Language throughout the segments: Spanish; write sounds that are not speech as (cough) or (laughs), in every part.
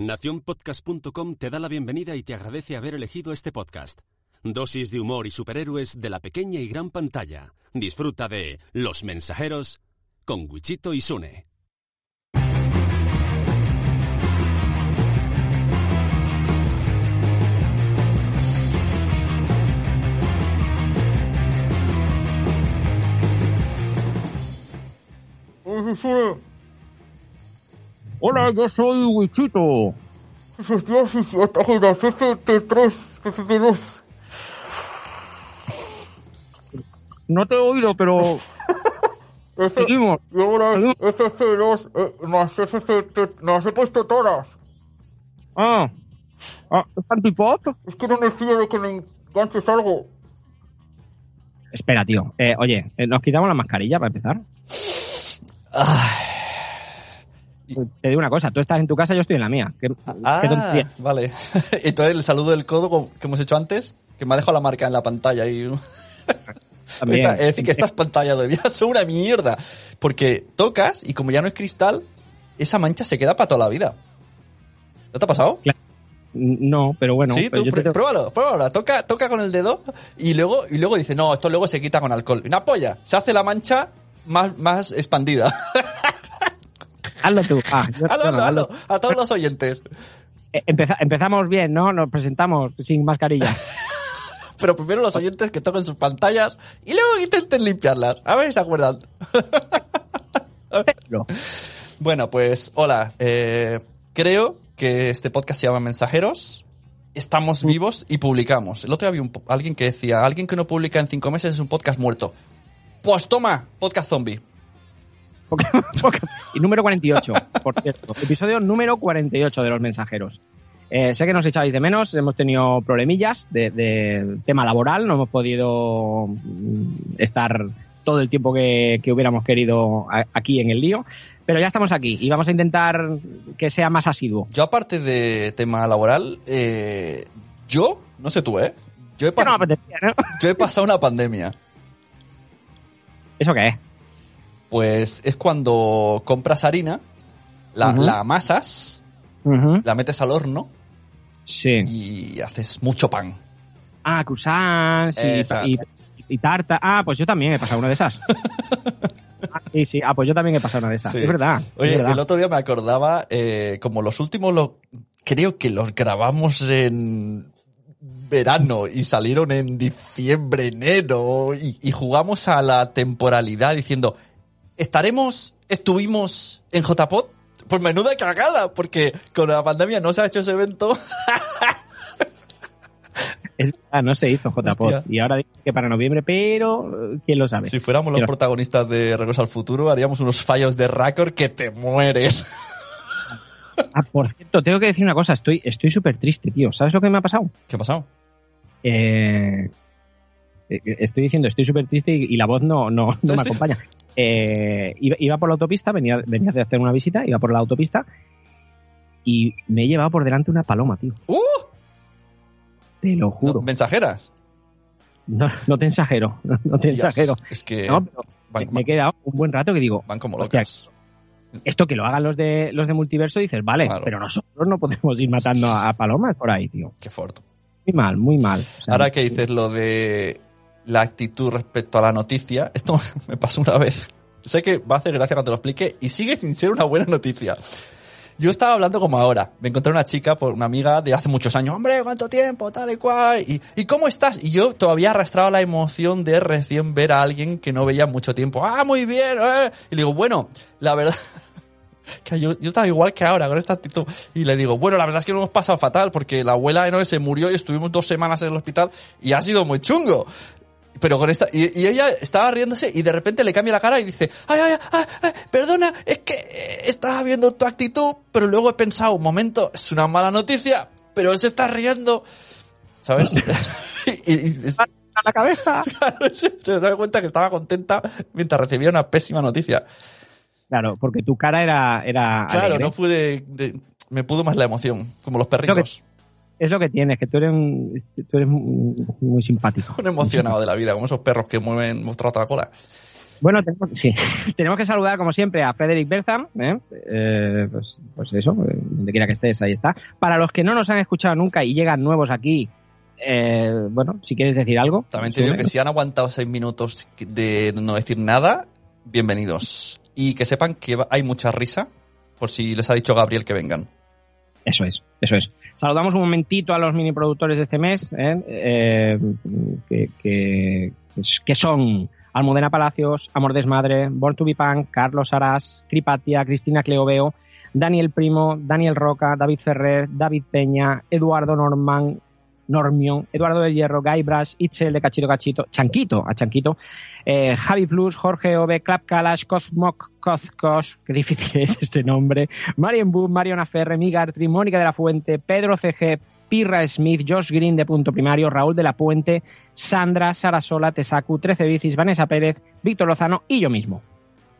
Naciónpodcast.com te da la bienvenida y te agradece haber elegido este podcast. Dosis de humor y superhéroes de la pequeña y gran pantalla. Disfruta de Los Mensajeros con Wichito y Sune. Hola, yo soy Wichito. (laughs) No te he oído, pero (laughs) seguimos. Y ahora es FC2 eh, más he puesto todas. Ah, ah ¿es antipop? Es que no me fío de que me enganches algo. Espera, tío. Eh, oye, eh, ¿nos quitamos la mascarilla para empezar? Te digo una cosa, tú estás en tu casa, yo estoy en la mía. ¿Qué, qué Ah, vale. (laughs) Entonces el saludo del codo que hemos hecho antes, que me ha dejado la marca en la pantalla y (laughs) También. Esta- es decir, que estas pantallas de vida son (laughs) una mierda. Porque tocas y como ya no es cristal, esa mancha se queda para toda la vida. ¿No te ha pasado? No, pero bueno. sí, tú te pruébalo, pruébalo. Toca, toca con el dedo y luego, y luego dice, no, esto luego se quita con alcohol. Una polla. Se hace la mancha más, más expandida. Hazlo tú. Ah, yo- hazlo, hazlo. A todos los oyentes. Eh, empeza- empezamos bien, ¿no? Nos presentamos sin mascarilla. (laughs) Pero primero los oyentes que toquen sus pantallas y luego intenten limpiarlas. A ver si se acuerdan. (laughs) No. Bueno, pues hola. Eh, creo que este podcast se llama Mensajeros. Estamos vivos y publicamos. El otro día había un alguien que decía, alguien que no publica en cinco meses es un podcast muerto. Pues toma, podcast zombie. (laughs) y número 48, por cierto. Episodio número 48 de Los Mensajeros. Eh, sé que nos echáis de menos, hemos tenido problemillas de, de tema laboral, no hemos podido mm, estar todo el tiempo que, que hubiéramos querido aquí en el lío, pero ya estamos aquí y vamos a intentar que sea más asiduo. Yo aparte de tema laboral, eh, yo, no sé tú, ¿eh? Yo he, no ¿no? yo he pasado una pandemia. ¿Eso qué es? Pues es cuando compras harina, la, Ujú. la amasas, la metes al horno Sí. y haces mucho pan. Ah, croissants y, Exacto. y, y tarta. Ah, pues yo también he pasado una de esas. (laughs) Ah, sí, sí. Ah, pues yo también he pasado una de esas. Sí. Es verdad. Oye, es verdad. el otro día me acordaba, eh, como los últimos, lo, creo que los grabamos en verano y salieron en diciembre, enero, y, y jugamos a la temporalidad diciendo, ¿estaremos, estuvimos en JPod? Pues menuda cagada, porque con la pandemia no se ha hecho ese evento. (laughs) Es verdad, no se hizo JPod. Y ahora dicen que para noviembre, pero eh, quién lo sabe. Si fuéramos los Pero- protagonistas de Regreso al Futuro, haríamos unos fallos de récord que te mueres. (laughs) Ah, por cierto, tengo que decir una cosa. Estoy estoy súper triste, tío. ¿Sabes lo que me ha pasado? ¿Qué ha pasado? Eh, eh, estoy diciendo, estoy súper triste y, y la voz no, no, no me acompaña. Eh, iba, iba por la autopista, venía, venía de hacer una visita, iba por la autopista y me he llevado por delante una paloma, tío. ¡Uh! Te lo No, juro. mensajeras. No, no te exagero, no, (laughs) no te exagero. Es que No, pero van, me he quedado un buen rato que digo, van como hostia, locas. esto que lo hagan los de los de multiverso, dices, vale, Claro. pero nosotros no podemos ir matando a, a palomas por ahí, tío. Qué fuerte. Muy mal, muy mal. O sea, Ahora que dices lo de la actitud respecto a la noticia, esto (laughs) me pasó una vez. Sé que va a hacer gracia cuando lo explique y sigue sin ser una buena noticia. Yo estaba hablando como ahora. Me encontré una chica, por una amiga de hace muchos años. Hombre, ¿cuánto tiempo? Tal y cual. Y, ¿Y cómo estás? Y yo todavía arrastraba la emoción de recién ver a alguien que no veía mucho tiempo. Ah, muy bien. eh". Y le digo, bueno, la verdad... (laughs) Que yo, yo estaba igual que ahora, con esta actitud. Y le digo, bueno, la verdad es que lo hemos pasado fatal porque la abuela de Noé se murió y estuvimos dos semanas en el hospital y ha sido muy chungo. Pero con esta, y, y ella estaba riéndose y de repente le cambia la cara y dice, ay, ay, ay, ay, perdona, es que eh, estaba viendo tu actitud, pero luego he pensado, un momento, es una mala noticia, pero él se está riendo, ¿sabes? (laughs) (laughs) y, a la cabeza. (laughs) se, se da cuenta que estaba contenta mientras recibía una pésima noticia. Claro, porque tu cara era, era Claro, alegre. no pude, de- me pudo más la emoción, como los perritos. Es lo que tienes, que tú eres, un- tú eres muy, simpático. Un emocionado de la vida, como esos perros que mueven mostrando la cola. Bueno, tenemos, sí, (laughs) tenemos que saludar como siempre a Frederick Bertham, ¿eh? Eh, pues, pues, eso, eh, donde quiera que estés, ahí está. Para los que no nos han escuchado nunca y llegan nuevos aquí, bueno, si quieres decir algo. También te digo que si han aguantado seis minutos de no decir nada, bienvenidos. Y que sepan que hay mucha risa, por si les ha dicho Gabriel que vengan. Eso es, eso es. Saludamos un momentito a los mini productores de este mes, que, que, que son Almudena Palacios, Amor Desmadre, Born to be Punk, Carlos Arás, Cripatia, Cristina Cleoveo, Daniel Primo, Daniel Roca, David Ferrer, David Peña, Eduardo Norman, Normion, Eduardo del Hierro, Guy Brash, Itzel de Cachito Cachito, Chanquito, a Chanquito, eh, Javi Plus, Jorge Ove, Clap Kalash, Cosmoc, Cozcos, (laughs) qué difícil es este nombre, Marion Boom, Mariona Ferre, Migartri, Mónica de la Fuente, Pedro CG, Pirra Smith, Josh Green de punto primario, Raúl de la Puente, Sandra, Sara Sola, Tesacu, 13 Bicis, Vanessa Pérez, Víctor Lozano y yo mismo.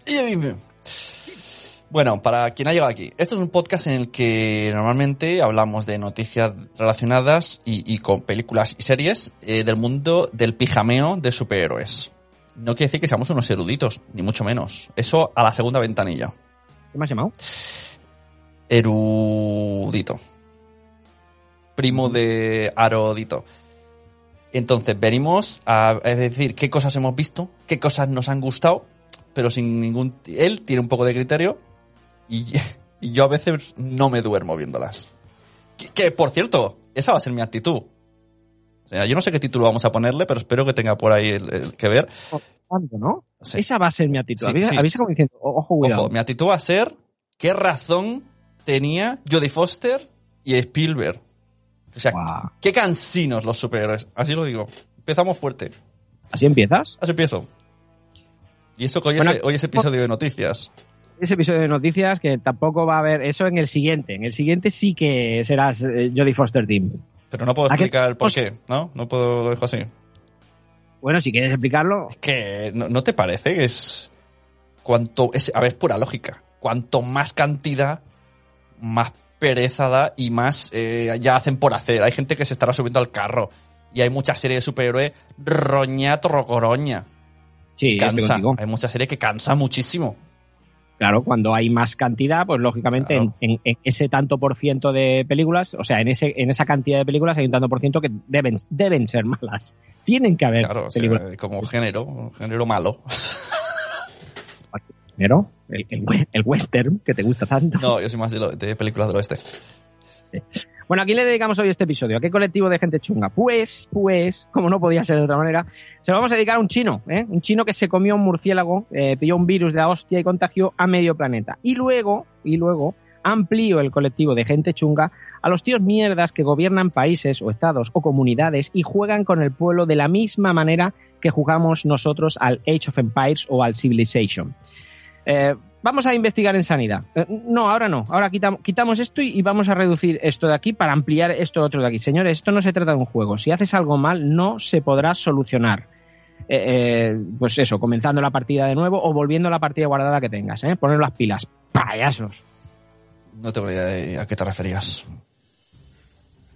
Y yo mismo. Bueno, para quien ha llegado aquí, esto es un podcast en el que normalmente hablamos de noticias relacionadas y, con películas y series eh, del mundo del pijameo de superhéroes. No quiere decir que seamos unos eruditos, ni mucho menos. Eso a la segunda ventanilla. ¿Qué me has llamado? Erudito primo de Arodito. Entonces, venimos a, decir qué cosas hemos visto, qué cosas nos han gustado, pero sin ningún... Él tiene un poco de criterio (laughs) y, yo a veces no me duermo viéndolas. Que, por cierto, esa va a ser mi actitud. O sea, yo no sé qué título vamos a ponerle, pero espero que tenga por ahí el, que ver. ¿no? Esa va a ser mi actitud. Sí, como diciendo, ojo, cuidado. Ojo, mi actitud va a ser qué razón tenía Jodie Foster y Spielberg o sea, qué cansinos los superhéroes. Así lo digo. Empezamos fuerte. ¿Así empiezas? Así empiezo. Y eso que hoy, es, episodio de noticias. Ese episodio de noticias que tampoco va a haber eso en el siguiente. En el siguiente sí que serás eh, Jodie Foster Team. Pero no puedo explicar por qué, ¿no? No puedo, lo dejo así. Bueno, si quieres explicarlo. Es que, ¿no, te parece que es. Cuanto. Es, a ver, es pura lógica. Cuanto más cantidad, más pereza y más eh, ya hacen por hacer. Hay gente que se estará subiendo al carro y hay muchas series de superhéroes roña torrocoroña. Sí, cansa. Hay muchas series que cansa muchísimo. Claro, cuando hay más cantidad, pues lógicamente en, ese tanto por ciento de películas, o sea, en ese en esa cantidad de películas hay un tanto por ciento que deben, deben ser malas. Tienen que haber claro, como género, género malo. (laughs) El, western que te gusta tanto. No, yo soy más de, películas del oeste. Bueno, ¿a quién le dedicamos hoy este episodio? ¿A qué colectivo de gente chunga? Pues, pues, como no podía ser de otra manera, se lo vamos a dedicar a un chino, ¿eh? Un chino que se comió un murciélago, eh, pilló un virus de la hostia y contagió a medio planeta. Y luego, y luego, amplió el colectivo de gente chunga a los tíos mierdas que gobiernan países o estados o comunidades y juegan con el pueblo de la misma manera que jugamos nosotros al Age of Empires o al Civilization. Eh, vamos a investigar en sanidad. Eh, no, ahora no. Ahora quitamos, esto y, vamos a reducir esto de aquí para ampliar esto otro de aquí. Señores, esto no se trata de un juego. Si haces algo mal, no se podrá solucionar. Eh, pues eso, comenzando la partida de nuevo o volviendo a la partida guardada que tengas. ¿eh? Poner las pilas. Payasos. No tengo idea de a qué te referías.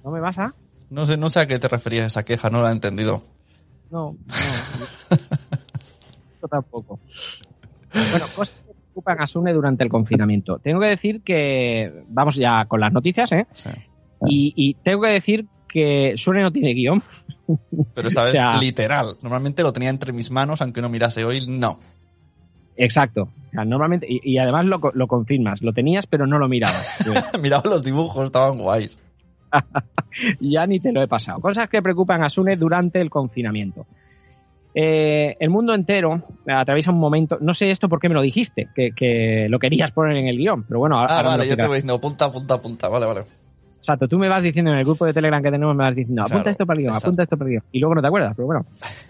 ¿No me vas a? No sé, no sé a qué te referías esa queja, no la he entendido. No, no. (laughs) Yo tampoco. Bueno, cosas que preocupan a Sune durante el confinamiento. Tengo que decir que, vamos ya con las noticias, ¿eh? Y, tengo que decir que Sune no tiene guion. (laughs) Pero esta vez literal. Normalmente lo tenía entre mis manos, aunque no mirase hoy, no. Exacto. O sea, normalmente, y, además lo, lo, confirmas, lo tenías pero no lo mirabas. (laughs) Miraba los dibujos, estaban guays. (laughs) ya ni te lo he pasado. Cosas que preocupan a Sune durante el confinamiento. Eh, el mundo entero atraviesa un momento, no sé esto por qué me lo dijiste, que, lo querías poner en el guion, pero bueno, ahora. Ah, vale, yo te voy diciendo, punta, punta, punta, vale, vale. Exacto, tú me vas diciendo en el grupo de Telegram que tenemos, me vas diciendo, apunta esto para el guion, apunta esto para el guion, y luego no te acuerdas, pero bueno.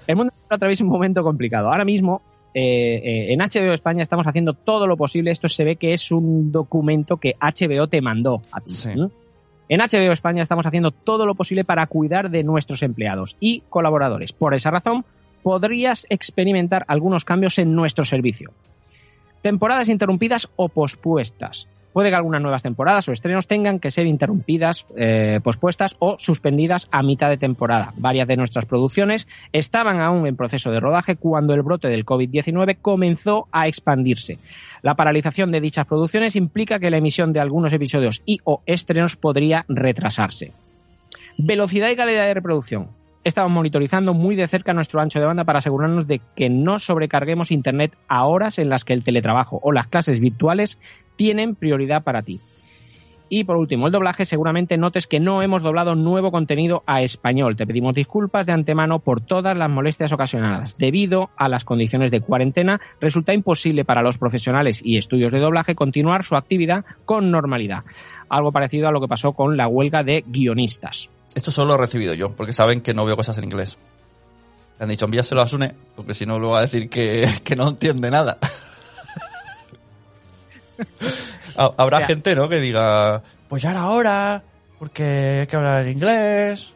El mundo entero atraviesa un momento complicado. Ahora mismo, eh, eh, en HBO España estamos haciendo todo lo posible, esto se ve que es un documento que HBO te mandó a ti. En HBO España estamos haciendo todo lo posible para cuidar de nuestros empleados y colaboradores. Por esa razón, podrías experimentar algunos cambios en nuestro servicio. Temporadas interrumpidas o pospuestas. Puede que algunas nuevas temporadas o estrenos tengan que ser interrumpidas, eh, pospuestas o suspendidas a mitad de temporada. Varias de nuestras producciones estaban aún en proceso de rodaje cuando el brote del COVID-19 comenzó a expandirse. La paralización de dichas producciones implica que la emisión de algunos episodios y o estrenos podría retrasarse. Velocidad y calidad de reproducción. Estamos monitorizando muy de cerca nuestro ancho de banda para asegurarnos de que no sobrecarguemos Internet a horas en las que el teletrabajo o las clases virtuales tienen prioridad para ti. Y por último, el doblaje, seguramente notes que no hemos doblado nuevo contenido a español. Te pedimos disculpas de antemano por todas las molestias ocasionadas. Debido a las condiciones de cuarentena, resulta imposible para los profesionales y estudios de doblaje continuar su actividad con normalidad. Algo parecido a lo que pasó con la huelga de guionistas. Esto solo lo he recibido yo, porque saben que no veo cosas en inglés. Me han dicho, envíaselo a Sune, porque si no, lo va a decir que, (laughs) que no entiende nada. (laughs) Ha- Habrá gente, ¿no? Que diga, pues ya era hora, porque hay que hablar en inglés.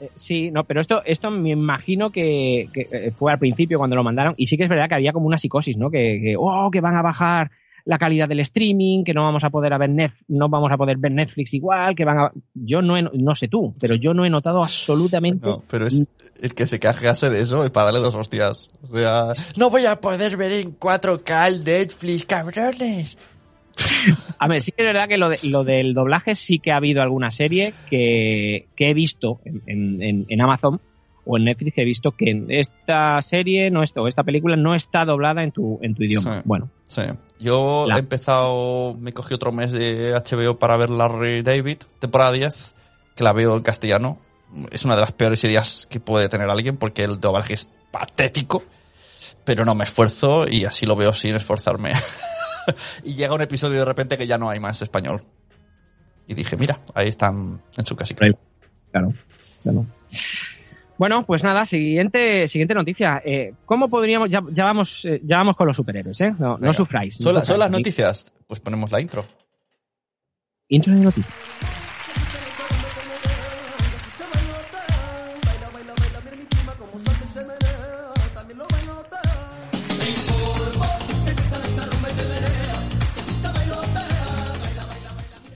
Eh, Sí, no, pero esto, esto me imagino que, que, eh, fue al principio cuando lo mandaron y sí que es verdad que había como una psicosis, ¿no? Que, que, oh, que van a bajar la calidad del streaming, que no vamos a poder a ver Net- no vamos a poder ver Netflix igual, que van a yo no he- no sé tú, pero yo no he notado absolutamente No, pero es el que se quejase de eso es para darle dos hostias. O sea, no voy a poder ver en 4K el Netflix, cabrones. A ver, sí que es verdad que lo, de- lo del doblaje sí que ha habido alguna serie que, que he visto en, en- en- en Amazon o en Netflix he visto que esta serie no está, o esta película no está doblada en tu, en tu idioma. Sí. Bueno, Sí. Yo La- he empezado, me cogí otro mes de HBO para ver Larry David, temporada 10, que la veo en castellano. Es una de las peores ideas que puede tener alguien porque el doblaje es patético, pero no me esfuerzo y así lo veo sin esforzarme. (laughs) y llega un episodio de repente que ya no hay más español. Y dije, mira, ahí están en su casita. Claro. claro. Bueno, pues nada, siguiente, siguiente noticia. Eh, ¿Cómo podríamos, ya, ya vamos, eh, ya vamos con los superhéroes, ¿eh? No, sufráis. no ¿Son, la- sufráis. son las noticias? Pues ponemos la intro. Intro de noticias.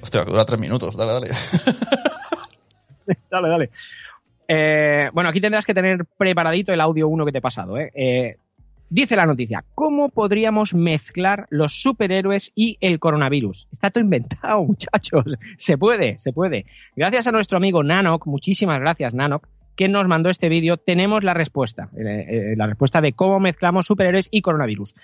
Hostia, que dura tres minutos. Dale, dale. (laughs) (laughs) dale, dale. Eh, bueno, aquí tendrás que tener preparadito el audio 1 que te he pasado. ¿eh? Eh, dice la noticia, ¿cómo podríamos mezclar los superhéroes y el coronavirus? Está todo inventado, (laughs) muchachos. Se puede, se puede. Gracias a nuestro amigo Nanok, muchísimas gracias Nanok, que nos mandó este vídeo, tenemos la respuesta. eh, eh, la respuesta de cómo mezclamos superhéroes y coronavirus.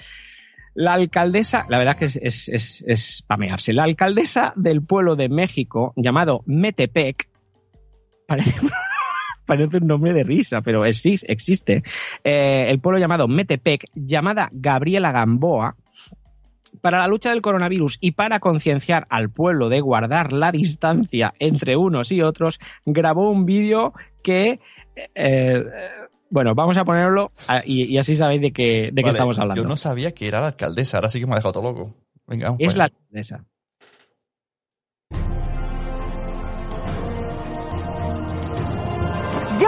La alcaldesa, la verdad que es, es, es, es pamearse, la alcaldesa del pueblo de México, llamado Metepec, (laughs) parece, parece un nombre de risa, pero exis- existe. Eh, el pueblo llamado Metepec, llamada Gabriela Gamboa, para la lucha del coronavirus y para concienciar al pueblo de guardar la distancia entre unos y otros, grabó un vídeo que, eh, bueno, vamos a ponerlo ah, y, y así sabéis de qué, de qué estamos hablando. Yo no sabía que era la alcaldesa, ahora sí que me ha dejado todo loco. Venga, Es la alcaldesa.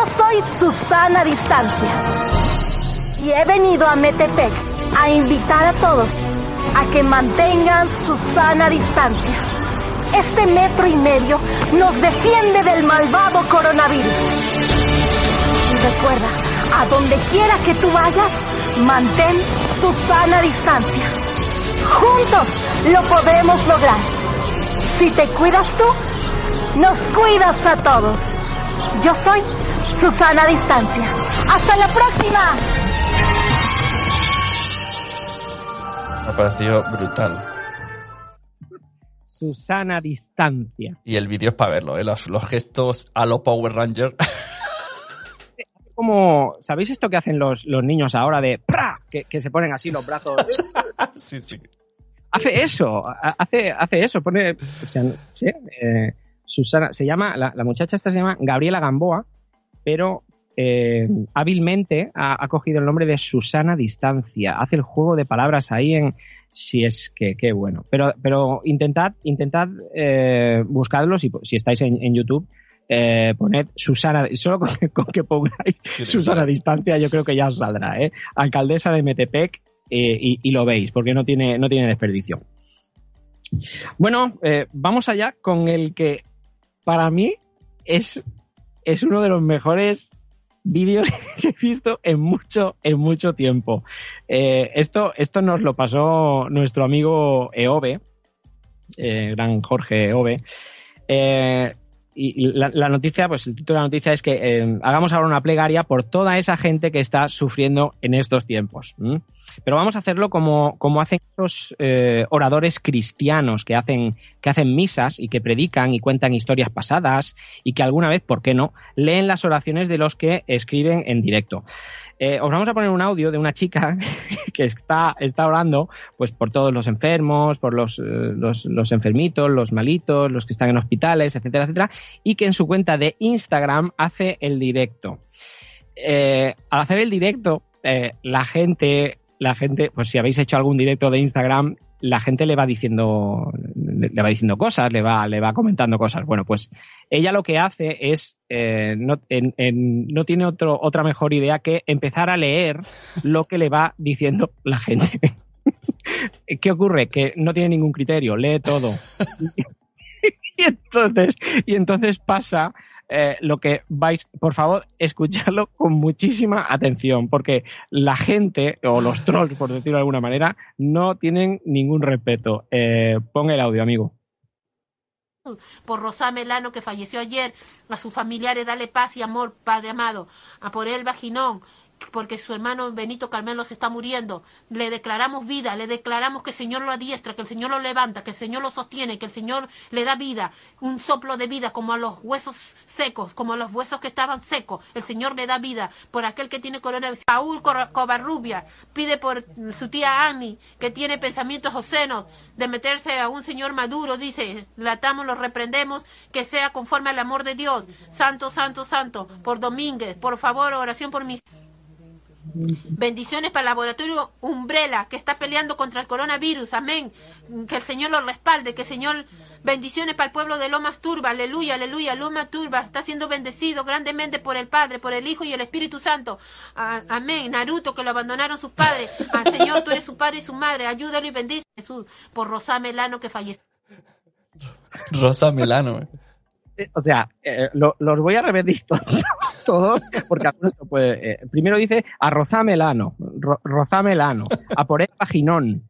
Soy Susana Distancia y he venido a Metepec a invitar a todos a que mantengan su sana distancia. Este metro y medio nos defiende del malvado coronavirus. Y recuerda, a donde quiera que tú vayas, mantén tu sana distancia. Juntos lo podremos lograr. Si te cuidas tú, nos cuidas a todos. Yo soy Susana Distancia. ¡Hasta la próxima! Me ha parecido brutal. Susana Distancia. Y el vídeo es para verlo, ¿eh? Los, los gestos a lo Power Ranger. (laughs) Como, ¿sabéis esto que hacen los, los niños ahora de ¡pra! Que, que se ponen así los brazos. (laughs) sí, sí. hace eso, ha- hace, hace eso, pone, o sea, sí, eh, Susana, se llama, la, la muchacha esta se llama Gabriela Gamboa, pero eh, hábilmente ha, ha cogido el nombre de Susana Distancia, hace el juego de palabras ahí en, si es que, qué bueno, pero, pero intentad, intentad eh, buscadlos si, si estáis en, en YouTube, eh, poned Susana, solo con, que- con que pongáis Sí, Susana. Distancia yo creo que ya os saldrá, ¿eh? Alcaldesa de Metepec, eh, y, y lo veis, porque no tiene, no tiene desperdicio. Bueno, eh, vamos allá con el que para mí es, es uno de los mejores vídeos (laughs) que he visto en mucho, en mucho tiempo. Eh, esto, esto nos lo pasó nuestro amigo Eove, eh, gran Jorge Eove. Eh, y la, la noticia, pues el título de la noticia es que eh, hagamos ahora una plegaria por toda esa gente que está sufriendo en estos tiempos. ¿m? Pero vamos a hacerlo como, como hacen los eh, oradores cristianos que hacen, que hacen misas y que predican y cuentan historias pasadas y que alguna vez, ¿por qué no?, leen las oraciones de los que escriben en directo. Eh, os vamos a poner un audio de una chica (laughs) que está, está orando pues por todos los enfermos, por los, eh, los, los enfermitos, los malitos, los que están en hospitales, etcétera, etcétera, y que en su cuenta de Instagram hace el directo. Eh, al hacer el directo, la gente, la gente, pues si habéis hecho algún directo de Instagram, la gente le va diciendo, le, va diciendo cosas, le va, le va comentando cosas. Bueno, pues ella lo que hace es, eh, no, no tiene otro, otra mejor idea que empezar a leer lo que le va diciendo la gente. (laughs) ¿Qué ocurre? Que no tiene ningún criterio, lee todo. (laughs) y entonces, y entonces pasa eh, lo que vais, por favor, escuchadlo con muchísima atención, porque la gente, o los trolls, por decirlo de alguna manera, no tienen ningún respeto. Eh, pon el audio, amigo. por Rosá Melano que falleció ayer, a sus familiares dale paz y amor, Padre amado, a por él Vaginón, porque su hermano Benito Carmelo se está muriendo. Le declaramos vida, le declaramos que el Señor lo adiestra, que el Señor lo levanta, que el Señor lo sostiene, que el Señor le da vida, un soplo de vida como a los huesos secos, como a los huesos que estaban secos. El Señor le da vida por aquel que tiene coronavirus. Saúl Covarrubia pide por su tía Annie, que tiene pensamientos obscenos de meterse a un señor maduro, dice, la atamos, lo reprendemos, que sea conforme al amor de Dios. Santo, santo, santo, por Domínguez, por favor, oración por mis Bendiciones para el laboratorio Umbrella, que está peleando contra el coronavirus. Amén. Que el Señor lo respalde, que el Señor... Bendiciones para el pueblo de Lomas Turba. Aleluya, aleluya. Lomas Turba está siendo bendecido grandemente por el Padre, por el Hijo y el Espíritu Santo. Amén. Naruto, que lo abandonaron sus padres. Señor, tú eres su padre y su madre. Ayúdalo y bendice Jesús. Por Rosa Melano, que falleció. Rosa Milano. Eh. O sea, eh, lo- los voy a repetir (laughs) todo, todo, porque algunos no puede. eh, primero dice a Rozamelano, ro, Rozamelano, a por el.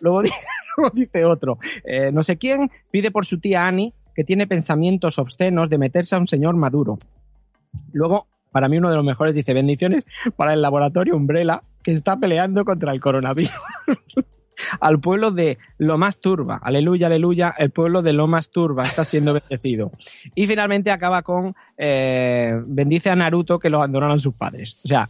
Luego, di- (laughs) luego dice otro, eh, no sé quién pide por su tía Annie que tiene pensamientos obscenos de meterse a un señor maduro. Luego, para mí uno de los mejores dice bendiciones para el laboratorio Umbrella que está peleando contra el coronavirus. (laughs) al pueblo de Lomas Turba. Aleluya, aleluya, el pueblo de Lomas Turba está siendo (laughs) bendecido. Y finalmente acaba con eh, bendice a Naruto que lo abandonaron sus padres. O sea,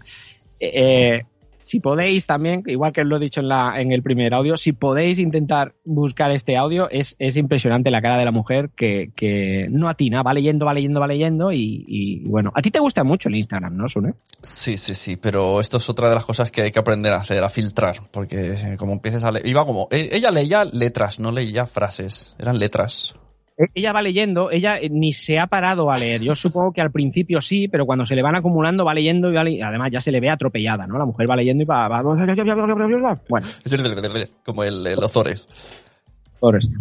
eh, si podéis también, igual que lo he dicho en, la, en el primer audio, si podéis intentar buscar este audio, es, es impresionante la cara de la mujer que, que no atina, va leyendo, va leyendo, va leyendo y, y, bueno, a ti te gusta mucho el Instagram, ¿no, Sune? Sí, sí, sí, pero esto es otra de las cosas que hay que aprender a hacer, a filtrar, porque como empieces a leer, iba como, eh, ella leía letras, no leía frases, eran letras. E- Ella va leyendo, ella eh, ni se ha parado a leer. Yo supongo que al principio sí, pero cuando se le van acumulando va leyendo y va le- además ya se le ve atropellada, ¿no? La mujer va leyendo y va... va- Bueno, Como el, el Ozores.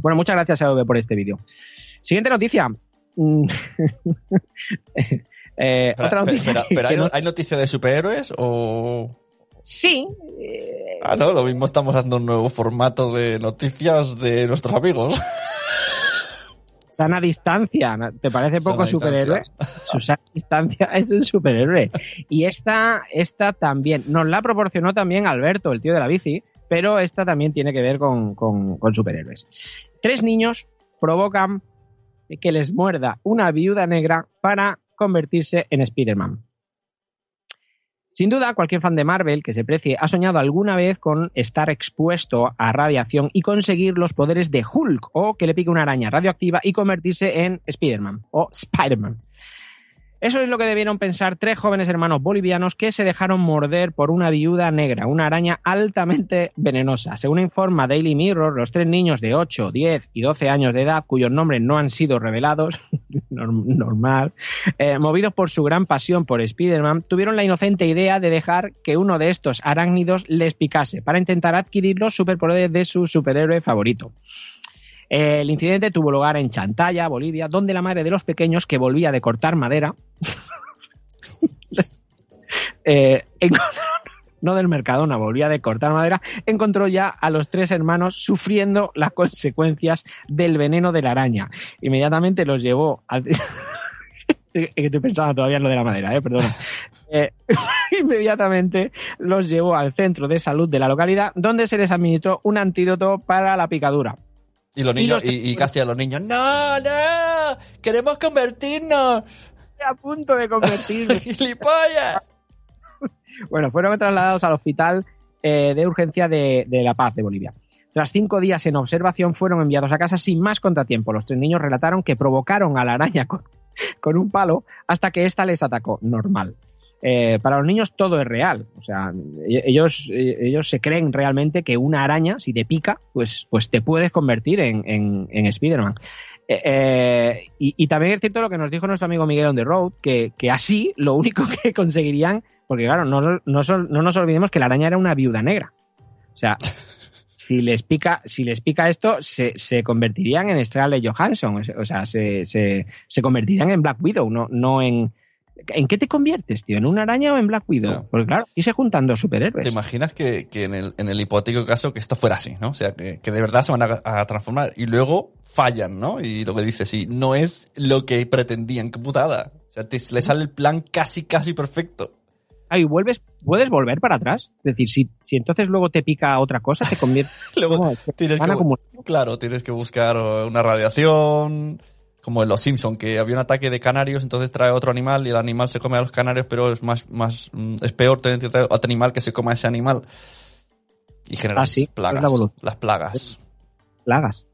bueno, muchas gracias, Adobe, por este vídeo. Siguiente noticia. Mm. (laughs) Eh, Espera, otra noticia. pero ¿hay, no- ¿hay noticias de superhéroes o...? Sí. eh, Ah, no, lo mismo estamos dando un nuevo formato de noticias de nuestros amigos. (laughs) Sana distancia. ¿Te parece poco superhéroe? Susana (laughs) Distancia es un superhéroe. Y esta, esta también, nos la proporcionó también Alberto, el tío de la bici, pero esta también tiene que ver con, con- con superhéroes. Tres niños provocan que les muerda una viuda negra para convertirse en Spider-Man. Sin duda, cualquier fan de Marvel que se precie ha soñado alguna vez con estar expuesto a radiación y conseguir los poderes de Hulk o que le pique una araña radioactiva y convertirse en Spider-Man o Spider-Man. Eso es lo que debieron pensar tres jóvenes hermanos bolivianos que se dejaron morder por una viuda negra, una araña altamente venenosa. Según informa Daily Mirror, los tres niños de 8, 10 y 12 años de edad, cuyos nombres no han sido revelados, (laughs) norm- normal, eh, movidos por su gran pasión por Spider-Man, tuvieron la inocente idea de dejar que uno de estos arácnidos les picase para intentar adquirir los superpoderes de su superhéroe favorito. El incidente tuvo lugar en Chantaya, Bolivia, donde la madre de los pequeños, que volvía de cortar madera, (laughs) eh, encontró- (laughs) no del Mercadona, volvía de cortar madera, encontró ya a los tres hermanos sufriendo las consecuencias del veneno de la araña. Inmediatamente los llevó (laughs) estoy pensando todavía en lo de la madera, eh, perdona. Eh, inmediatamente los llevó al centro de salud de la localidad, donde se les administró un antídoto para la picadura. Y los Y niños, los- y, y casi a los niños, ¡No, no! ¡Queremos convertirnos! A punto de convertirme. (laughs) ¡Gilipollas! Bueno, fueron trasladados al hospital eh, de urgencia de, de La Paz de Bolivia. Tras cinco días en observación, fueron enviados a casa sin más contratiempo. Los tres niños relataron que provocaron a la araña con, (laughs) con un palo hasta que ésta les atacó. Normal. Eh, para los niños todo es real. O sea, e- ellos, eh, ellos se creen realmente que una araña, si te pica, pues, pues te puedes convertir en, en, en Spider-Man. Eh, eh, y, y también es cierto lo que nos dijo nuestro amigo Miguel on the road, que, que así lo único (laughs) que conseguirían, porque claro, no, no, no nos olvidemos que la araña era una viuda negra. O sea, si les pica, si les pica esto, se, se convertirían en Scarlett Johansson. O sea, se, se, se convertirían en Black Widow, no, no en. ¿En qué te conviertes, tío? ¿En una araña o en Black Widow? Ya. Porque claro, y se juntan dos ¿Te superhéroes. imaginas que, que en, el, en el hipotético caso que esto fuera así, ¿no? O sea, que, que de verdad se van a, a transformar y luego fallan, ¿no? Y lo que dices, sí, no es lo que pretendían, qué putada. O sea, te, le sale el plan casi, casi perfecto. Ah, y vuelves, puedes volver para atrás. Es decir, si, si entonces luego te pica otra cosa, te convierte. (laughs) Luego claro, tienes que buscar una radiación, como en Los Simpson, que había un ataque de canarios, entonces trae otro animal y el animal se come a los canarios, pero es más, más, mm, es peor tener que traer otro animal que se coma a ese animal. Y generar Ah, sí, plagas, la las plagas. plagas.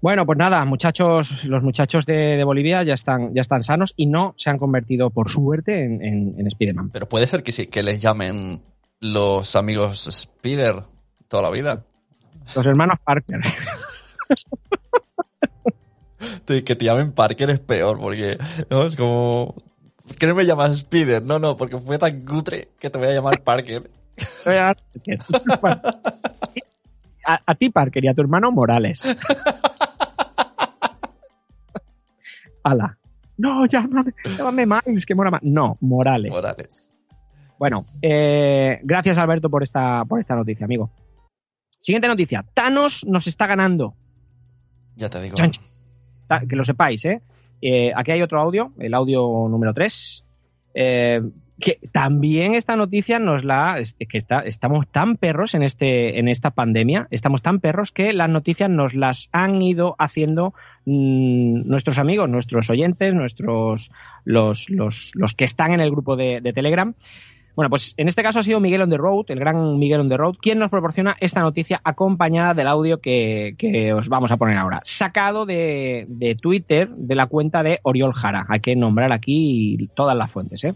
Bueno, pues nada, muchachos, los muchachos de, de Bolivia ya están, ya están sanos y no se han convertido, por suerte, en, en, en Spider-Man. Pero puede ser que sí, que les llamen los amigos Spider toda la vida. Los hermanos Parker. (laughs) Te- Que te llamen Parker es peor, porque ¿no? es como... ¿Por qué no me llamas Spider? No, no, porque fue tan cutre que te voy a llamar Parker. Voy a- Bueno, a, a ti, Parker, y a tu hermano Morales. Ala. No, llámame, llámame Miles, que mora más. No, Morales. Morales. Bueno, eh, gracias Alberto por esta, por esta noticia, amigo. Siguiente noticia. Thanos nos está ganando. Ya te digo. Chan, Que lo sepáis, ¿eh? Eh, Aquí hay otro audio, el audio número 3. que también esta noticia nos la. es que está, estamos tan perros en, este, en esta pandemia, estamos tan perros que las noticias nos las han ido haciendo mm, nuestros amigos, nuestros oyentes, nuestros. Los, los, los que están en el grupo de Telegram. Bueno, pues en este caso ha sido Miguel on the Road, el gran Miguel on the Road, quien nos proporciona esta noticia acompañada del audio que, que os vamos a poner ahora. Sacado de, de Twitter de la cuenta de Oriol Jara. Hay que nombrar aquí todas las fuentes, ¿eh?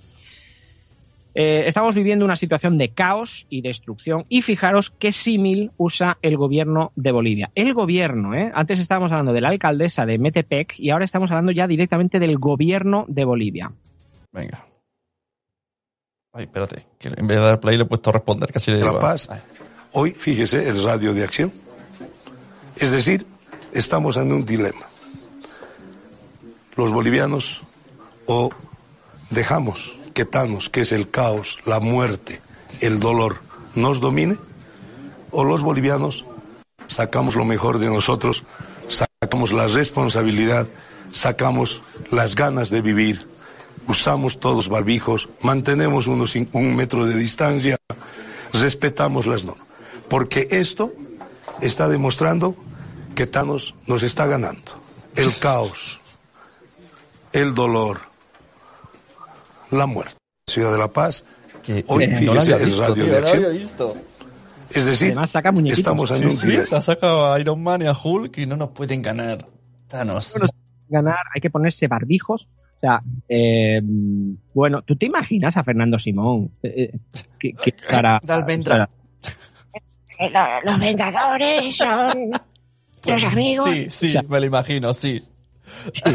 Eh, estamos viviendo una situación de caos y destrucción y fijaros qué símil usa el gobierno de Bolivia. El gobierno, ¿eh? Antes estábamos hablando de la alcaldesa de Metepec y ahora estamos hablando ya directamente del gobierno de Bolivia. Venga. Ay, espérate, que en vez de dar play le he puesto a responder, casi le de digo. La Paz. Ay. Hoy, fíjese, el radio de acción. Es decir, estamos en un dilema. Los bolivianos o dejamos que Thanos, que es el caos, la muerte, el dolor, nos domine, o los bolivianos sacamos lo mejor de nosotros, sacamos la responsabilidad, sacamos las ganas de vivir, usamos todos barbijos, mantenemos unos un metro de distancia, respetamos las normas. Porque esto está demostrando que Thanos nos está ganando. El caos, el dolor, la muerte. Ciudad de la Paz, Que- hoy no fíjese había el visto, radio tío, de no acción. visto. Es decir, Además saca estamos en Sí, un sí, se ha sacado a Iron Man y a Hulk y no nos pueden ganar. Thanos. Bueno, ganar, hay que ponerse barbijos. O sea, eh, bueno, ¿tú te imaginas a Fernando Simón? Eh, eh, que, que para, (laughs) De almendra. Los Vengadores son los amigos. Sí, sí, O sea- me lo imagino, sí. (laughs)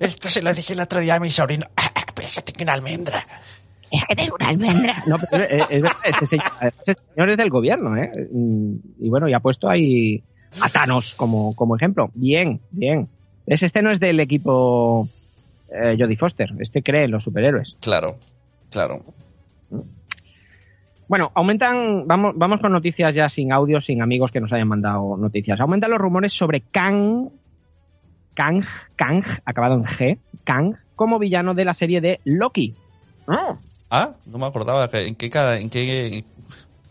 Esto se lo dije el otro día a mi sobrino. (laughs) Pero es que tengo una almendra. Es que tengo una almendra. No, pero es, es verdad, este señor, este señor es del gobierno, ¿eh? Y bueno, y ha puesto ahí a Thanos como, como ejemplo. Bien, bien. Es, este no es del equipo eh, Jodie Foster. Este cree en los superhéroes. Claro, claro. Bueno, aumentan, vamos, vamos con noticias ya sin audio, sin amigos que nos hayan mandado noticias. Aumentan los rumores sobre Kang, Kang, Kang, acabado en G, Kang, como villano de la serie de Loki. Ah, Ah, no me acordaba en qué cada, en qué, en,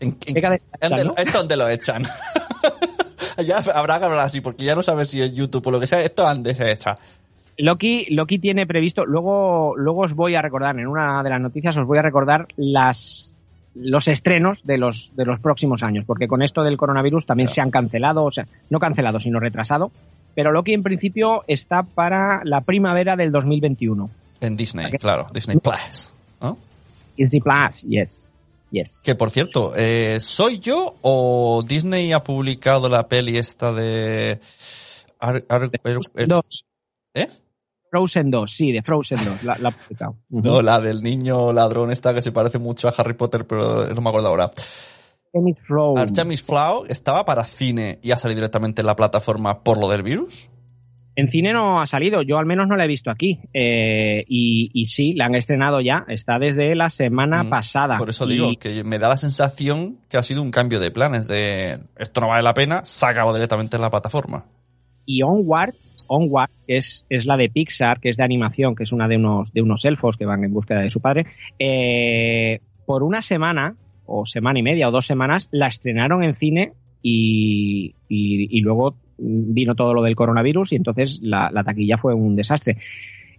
en- ¿Qué cadena ¿dónde echan, lo- no? ¿Esto dónde lo echan? (laughs) (laughs) ya habrá que hablar así, porque ya no sabes si es YouTube o lo que sea, esto dónde se echa. Loki, Loki tiene previsto, luego, luego os voy a recordar, en una de las noticias os voy a recordar las los estrenos de los de los próximos años, porque con esto del coronavirus también Claro. se han cancelado, o sea, no cancelado, sino retrasado, pero Loki en principio está para la primavera del 2021. En Disney, claro, Disney Plus. Disney Plus, yes. Yes. Que por cierto, eh, ¿soy yo o Disney ha publicado la peli esta de... Ar- Ar- Er- Dos. ¿Eh? Frozen 2, sí, de Frozen 2, la, la. (laughs) No, la del niño ladrón esta que se parece mucho a Harry Potter, pero no me acuerdo ahora. Artemis Fowl. Artemis Flow estaba para cine y ha salido directamente en la plataforma por lo del virus. En cine no ha salido, yo al menos no la he visto aquí. Eh, y, y sí, la han estrenado ya, está desde la semana Mm, pasada. Por eso Y- digo que me da la sensación que ha sido un cambio de planes de esto no vale la pena, sácalo directamente en la plataforma. y Onward, Onward, que es, es la de Pixar, que es de animación, que es una de unos, de unos elfos que van en búsqueda de su padre, eh, por una semana, o semana y media, o dos semanas, la estrenaron en cine y, y- y luego vino todo lo del coronavirus y entonces la, la taquilla fue un desastre.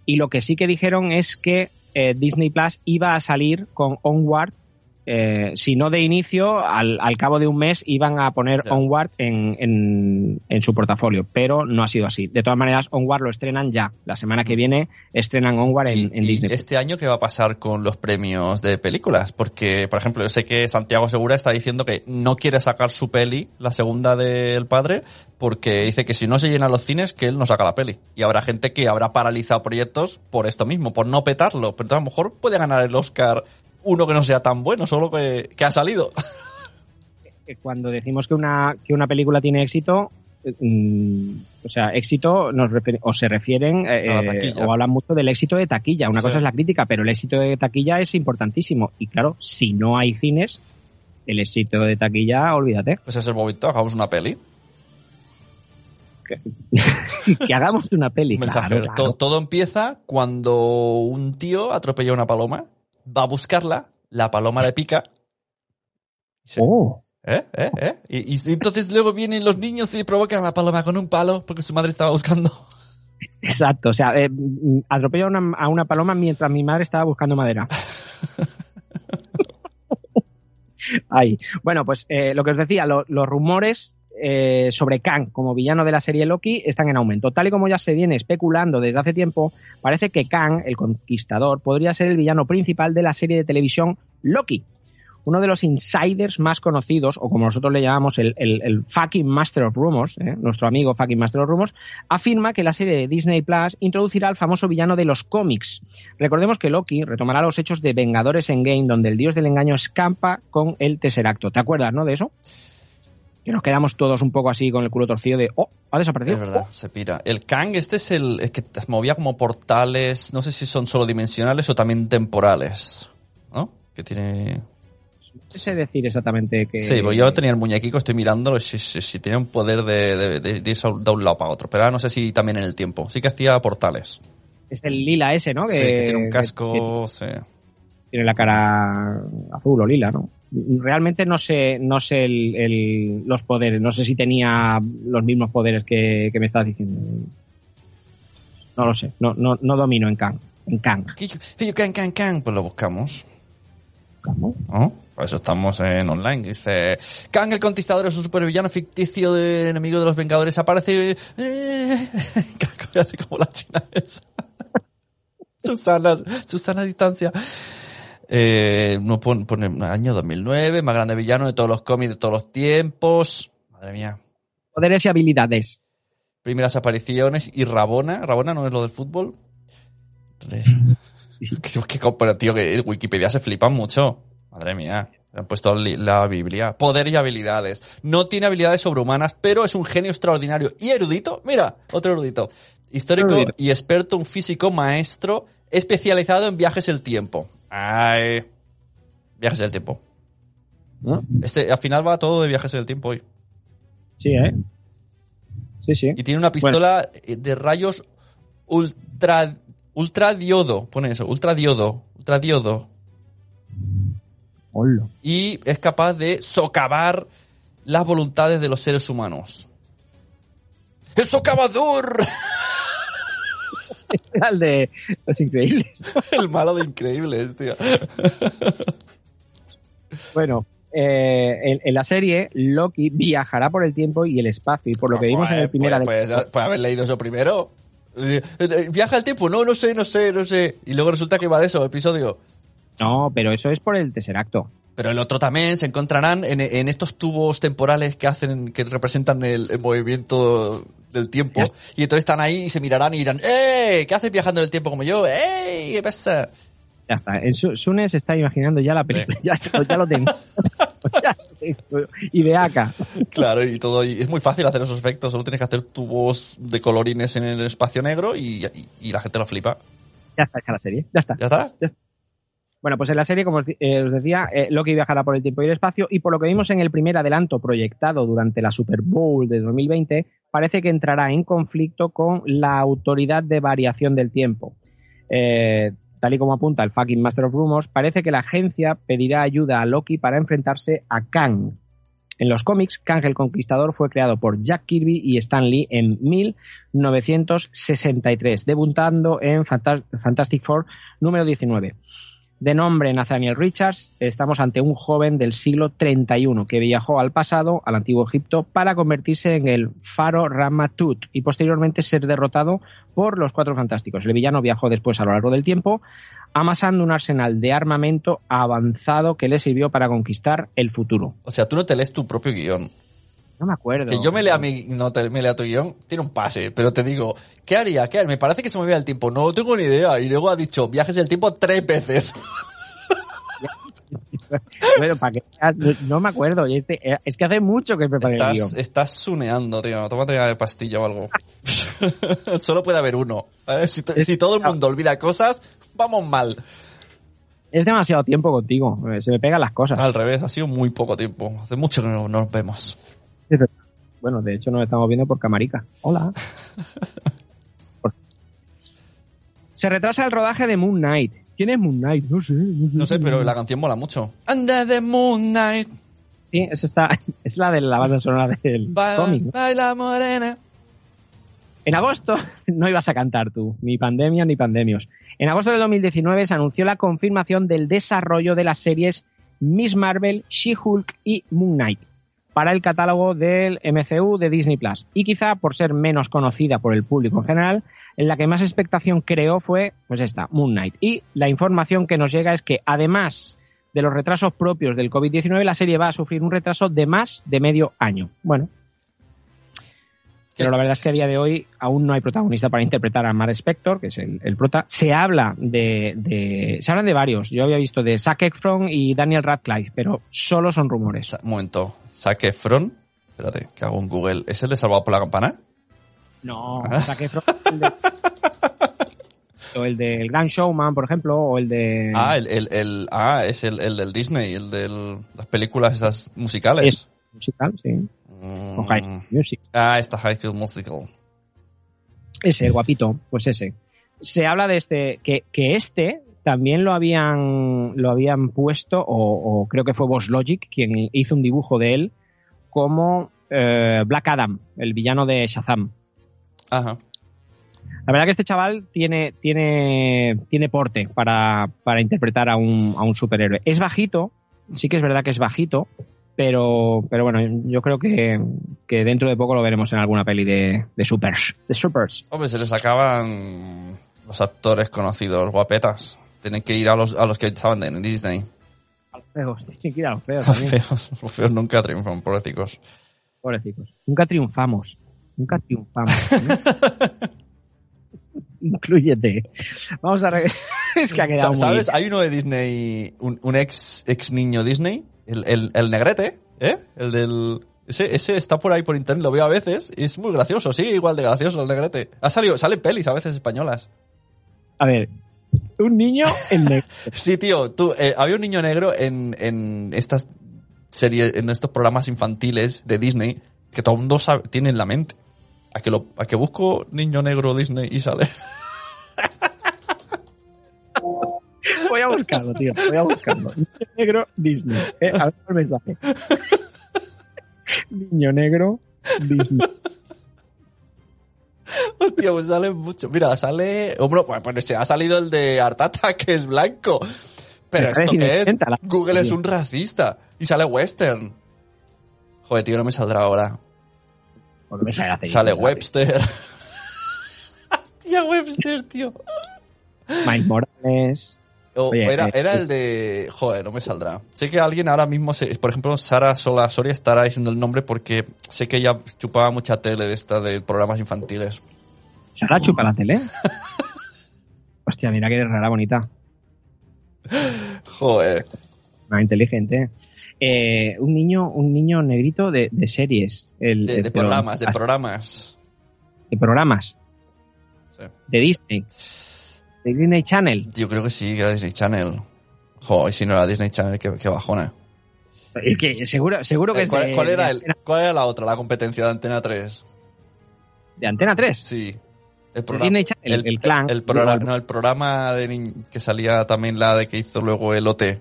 Y lo que sí que dijeron es que eh, Disney Plus iba a salir con Onward eh, si no de inicio, al, al cabo de un mes iban a poner. Onward en, en, en su portafolio, pero no ha sido así. De todas maneras, Onward lo estrenan ya. La semana que viene estrenan Onward en, y Disney. este año, ¿qué va a pasar con los premios de películas? Porque, por ejemplo, yo sé que Santiago Segura está diciendo que no quiere sacar su peli, la segunda del padre, porque dice que si no se llenan los cines, que él no saca la peli. Y habrá gente que habrá paralizado proyectos por esto mismo, por no petarlo. Pero a lo mejor puede ganar el Oscar uno que no sea tan bueno, solo que, que ha salido. Que Cuando decimos que una, que una película tiene éxito, eh, mm, o sea, éxito nos o se refieren eh, o hablan mucho del éxito de taquilla. Una Sí. cosa es la crítica, pero el éxito de taquilla es importantísimo. Y claro, si no hay cines, el éxito de taquilla, olvídate. Pues es el momento, hagamos una peli. (laughs) que hagamos una peli. Claro. Todo, todo empieza cuando un tío atropella a una paloma, va a buscarla, la paloma le pica. se- Oh. ¿Eh? ¿Eh? ¿Eh? Y, y entonces luego vienen los niños y provocan a la paloma con un palo porque su madre estaba buscando. Exacto, o sea, eh, atropello a una, a una paloma mientras mi madre estaba buscando madera. (laughs) Ahí. Bueno, pues eh, lo que os decía, lo- los rumores eh, sobre Kang como villano de la serie Loki están en aumento. Tal y como ya se viene especulando desde hace tiempo, parece que Kang, el conquistador, podría ser el villano principal de la serie de televisión Loki. Uno de los insiders más conocidos, o como nosotros le llamamos el, fucking Master of Rumors, ¿eh? nuestro amigo fucking Master of Rumors, afirma que la serie de Disney Plus introducirá al famoso villano de los cómics. Recordemos que Loki retomará los hechos de Vengadores en Game, donde el dios del engaño escampa con el Tesseracto. ¿Te acuerdas, no, de eso? Que nos quedamos todos un poco así con el culo torcido de, oh, ha desaparecido. Es verdad, se pira. El Kang, este es el, el que movía como portales, no sé si son solo dimensionales o también temporales. ¿No? Que tiene... No sé decir exactamente que... Sí, pues yo tenía el muñequico, estoy mirándolo, si, si, si tenía un poder de, de, de- de irse de un lado para otro, pero ahora no sé si también en el tiempo. Sí que hacía portales. Es el lila ese, ¿no? sí, que tiene un que- casco, sí. Tiene la cara azul o lila, ¿no? Realmente no sé, no sé el- el- los poderes, no sé si tenía los mismos poderes que, que me estás diciendo. No lo sé, no, no, no domino en Kang. En Kang. ¿Qué- qué- Kang, Kang, Kang? Pues lo buscamos. ¿Cómo? ¿no? Por eso estamos en online. Dice, Kang el Conquistador es un supervillano ficticio de enemigo de los Vengadores. Aparece... eh, (laughs) (laughs) como la china esa. (laughs) Susana, Susana a distancia. Eh, no pone, pone año 2009, más grande villano de todos los cómics de todos los tiempos. Madre mía. Poderes y habilidades. primeras apariciones y Rabona. Rabona no es lo del fútbol. (laughs) Que, pero, tío, que Wikipedia se flipan mucho. Madre mía. Le han puesto la Biblia. Poder y habilidades. No tiene habilidades sobrehumanas, pero es un genio extraordinario y erudito. Mira, otro erudito. Histórico y experto, un físico maestro especializado en viajes del tiempo. Ay. Viajes del tiempo. ¿no? Este, al final va todo de viajes del tiempo hoy. Sí, ¿eh? Sí, sí. Y tiene una pistola eh, de rayos ultra ultradiodo, pone eso, ultradiodo, ultradiodo. Hola. Y es capaz de socavar las voluntades de los seres humanos. ¡El socavador! (laughs) (laughs) El de Los Increíbles. El malo de increíbles, tío. Bueno, eh, en, en la serie, Loki viajará por el tiempo y el espacio. Y por lo que vimos en el primer pues, pues, pues, pues haber leído eso primero. Eh, eh, Viaja al tiempo, no, no sé, no sé, no sé. Y luego resulta que va de eso, episodio. No, pero eso es por el Tesseracto. Pero el otro también se encontrarán en, en estos tubos temporales que hacen, que representan el, el movimiento del tiempo. Y entonces están ahí y se mirarán y dirán, ¡eh! ¿Qué haces viajando en el tiempo como yo? ¡Eh! ¿Qué pasa? Ya está. Sune se está imaginando ya la película. (laughs) Ya, está, ya lo tengo. (laughs) Ya lo tengo. Ideaca. Claro, y todo. Y es muy fácil hacer esos efectos. Solo tienes que hacer tubos de colorines en el espacio negro y, y- y la gente lo flipa. Ya está hecha la serie. Ya está. ¿Ya está? Bueno, pues en la serie, como os, eh, decía, eh, Loki viajará por el tiempo y el espacio y por lo que vimos en el primer adelanto proyectado durante la Super Bowl de 2020, parece que entrará en conflicto con la autoridad de variación del tiempo. Eh, tal y como apunta el fucking Master of Rumors, parece que la agencia pedirá ayuda a Loki para enfrentarse a Kang. En los cómics, Kang el Conquistador fue creado por Jack Kirby y Stan Lee en 1963, debutando en Fanta- Fantastic Four número 19. De nombre Nathaniel Richards, estamos ante un joven del siglo 31 que viajó al pasado, al antiguo Egipto, para convertirse en el faro Ramatut y posteriormente ser derrotado por los Cuatro Fantásticos. El villano viajó después a lo largo del tiempo, amasando un arsenal de armamento avanzado que le sirvió para conquistar el futuro. O sea, tú no te lees tu propio guion. No me acuerdo. Que yo me lea mi, no te, me lea tu guion, tiene un pase, pero te digo, ¿qué haría? ¿Qué haría? Me parece que se me vea el tiempo. No tengo ni idea. Y luego ha dicho viajes del tiempo tres veces. (laughs) Bueno, para que no, me acuerdo. este- es que hace mucho que preparé el guion. Estás, suneando, tío. Tómate de pastilla o algo. (laughs) Solo puede haber uno. ¿vale? Si, si todo el mundo olvida cosas, vamos mal. Es demasiado tiempo contigo. eh, Se me pegan las cosas. Al revés, ha sido muy poco tiempo. Hace mucho que no nos vemos. Bueno, de hecho nos estamos viendo por Camarica. Hola. (laughs) Se retrasa el rodaje de Moon Knight. ¿Quién es Moon Knight? No sé. No sé, No sé, pero la canción mola mucho. Under the moonlight, Sí, es, esta, (laughs) es la de la banda sonora del cómic. ¿no? baila morena. En agosto (laughs) no ibas a cantar tú, ni pandemia ni pandemios. En agosto del 2019 se anunció la confirmación del desarrollo de las series Miss Marvel, She-Hulk y Moon Knight para el catálogo del MCU de Disney Plus. Y quizá por ser menos conocida por el público en general, en la que más expectación creó fue pues esta, Moon Knight. Y la información que nos llega es que además de los retrasos propios del COVID-19, la serie va a sufrir un retraso de más de medio año. Bueno, pero la verdad es que a día de hoy aún no hay protagonista para interpretar a Mar Spector, que es el, el prota. Se habla de, de- se hablan de varios. Yo había visto de Zac Efron y Daniel Radcliffe, pero solo son rumores. Un momento. Zac Efron. Espérate, que hago un Google. ¿Es el de Salvado por la Campana? No, Zac Efron. el de- (laughs) o el del Grand Showman, por ejemplo, o el de. Ah, el, el, el- ah, es el, el del Disney, el de las películas estas musicales. Es musical, sí. O High School Music. Ah, esta High School Musical. Ese, el guapito, pues ese. Se habla de este, que, que este también lo habían, lo habían puesto, o, o creo que fue Boss Logic quien hizo un dibujo de él, como eh, Black Adam, el villano de Shazam. Ajá. La verdad que este chaval tiene, tiene, tiene porte para, para interpretar a un, a un superhéroe. Es bajito, sí que es verdad que es bajito, pero, pero bueno, yo creo que, que dentro de poco lo veremos en alguna peli de, de supers. De supers. Hombre, se les acaban los actores conocidos, guapetas. Tienen que ir a los, a los que estaban en Disney. A los feos, (laughs) tienen que ir a los feos Los también. feos, (laughs) los feos nunca triunfan, pobrecicos. Pobrecitos. Nunca triunfamos. Nunca triunfamos. (laughs) Incluyete. Vamos a... re- es que ha quedado muy... ¿Sabes? Hay uno de Disney, un, un ex, ex niño Disney, el, el, el negrete, ¿eh? El del... Ese, ese está por ahí por internet, lo veo a veces, y es muy gracioso, sigue igual de gracioso el negrete. Ha salido, salen pelis a veces españolas. A ver, un niño en negro. (laughs) Sí, tío, tú, eh, había un niño negro en, en estas series, en estos programas infantiles de Disney que todo el mundo sabe- tiene en la mente. A que, lo, a que busco niño negro Disney y sale. (laughs) Voy a buscarlo, tío. Voy a buscarlo. Niño negro Disney. Eh, a ver el mensaje. Niño negro Disney. Hostia, pues sale mucho. Mira, sale. Hombre, pues, pues se ha salido el de Artata, que es blanco. Pero ¿esto qué es? Google es un racista. Y sale western. Joder, tío, no me saldrá ahora. Porque me sale, hace Sale Webster. (laughs) Hostia, Webster, tío. Miles Morales. O Oye, era, eh, era eh. el de. Joder, no me saldrá. Sé que alguien ahora mismo, se, por ejemplo, Sara Sola Soria estará diciendo el nombre porque sé que ella chupaba mucha tele de esta de programas infantiles. ¿Se la chupa la tele? Hostia, mira que rara, bonita. Joder. Inteligente. Eh, un niño, un niño negrito de, de series. El, De, el- de pero- programas, de ah, programas. de programas. Sí. De Disney. De Disney Channel. Yo creo que sí, que era Disney Channel. Joder, si no era Disney Channel, qué, qué bajona. Es que seguro, seguro que Eh, es ¿Cuál, de, cuál era de el, ¿Cuál era la otra, la competencia de Antena 3? de Antena 3. Sí. El Disney Channel, el clan. El, programa, Digo, no, el programa de que salía también la de que hizo luego el OT.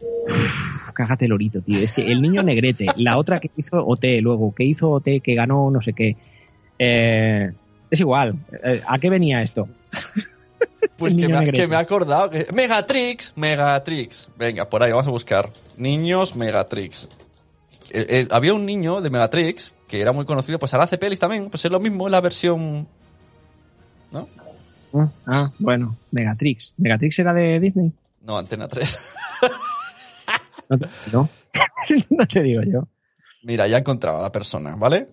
Uf, cágate lorito, tío. Es que el niño negrete, la otra que hizo OT luego, que hizo OT, que ganó no sé qué. Eh, es igual. Eh, ¿A qué venía esto? Pues que me, ha- que me acordado. Que... Megatrix, Megatrix. Venga, por ahí vamos a buscar. Niños Megatrix. Eh, eh, había un niño de Megatrix que era muy conocido, pues ahora hace pelis también, pues es lo mismo, es la versión... ¿No? Ah, bueno, Megatrix. ¿Megatrix era de Disney? No, Antena 3. (laughs) No te, no. (laughs) No te digo yo. Mira, ya he encontrado a la persona, ¿vale?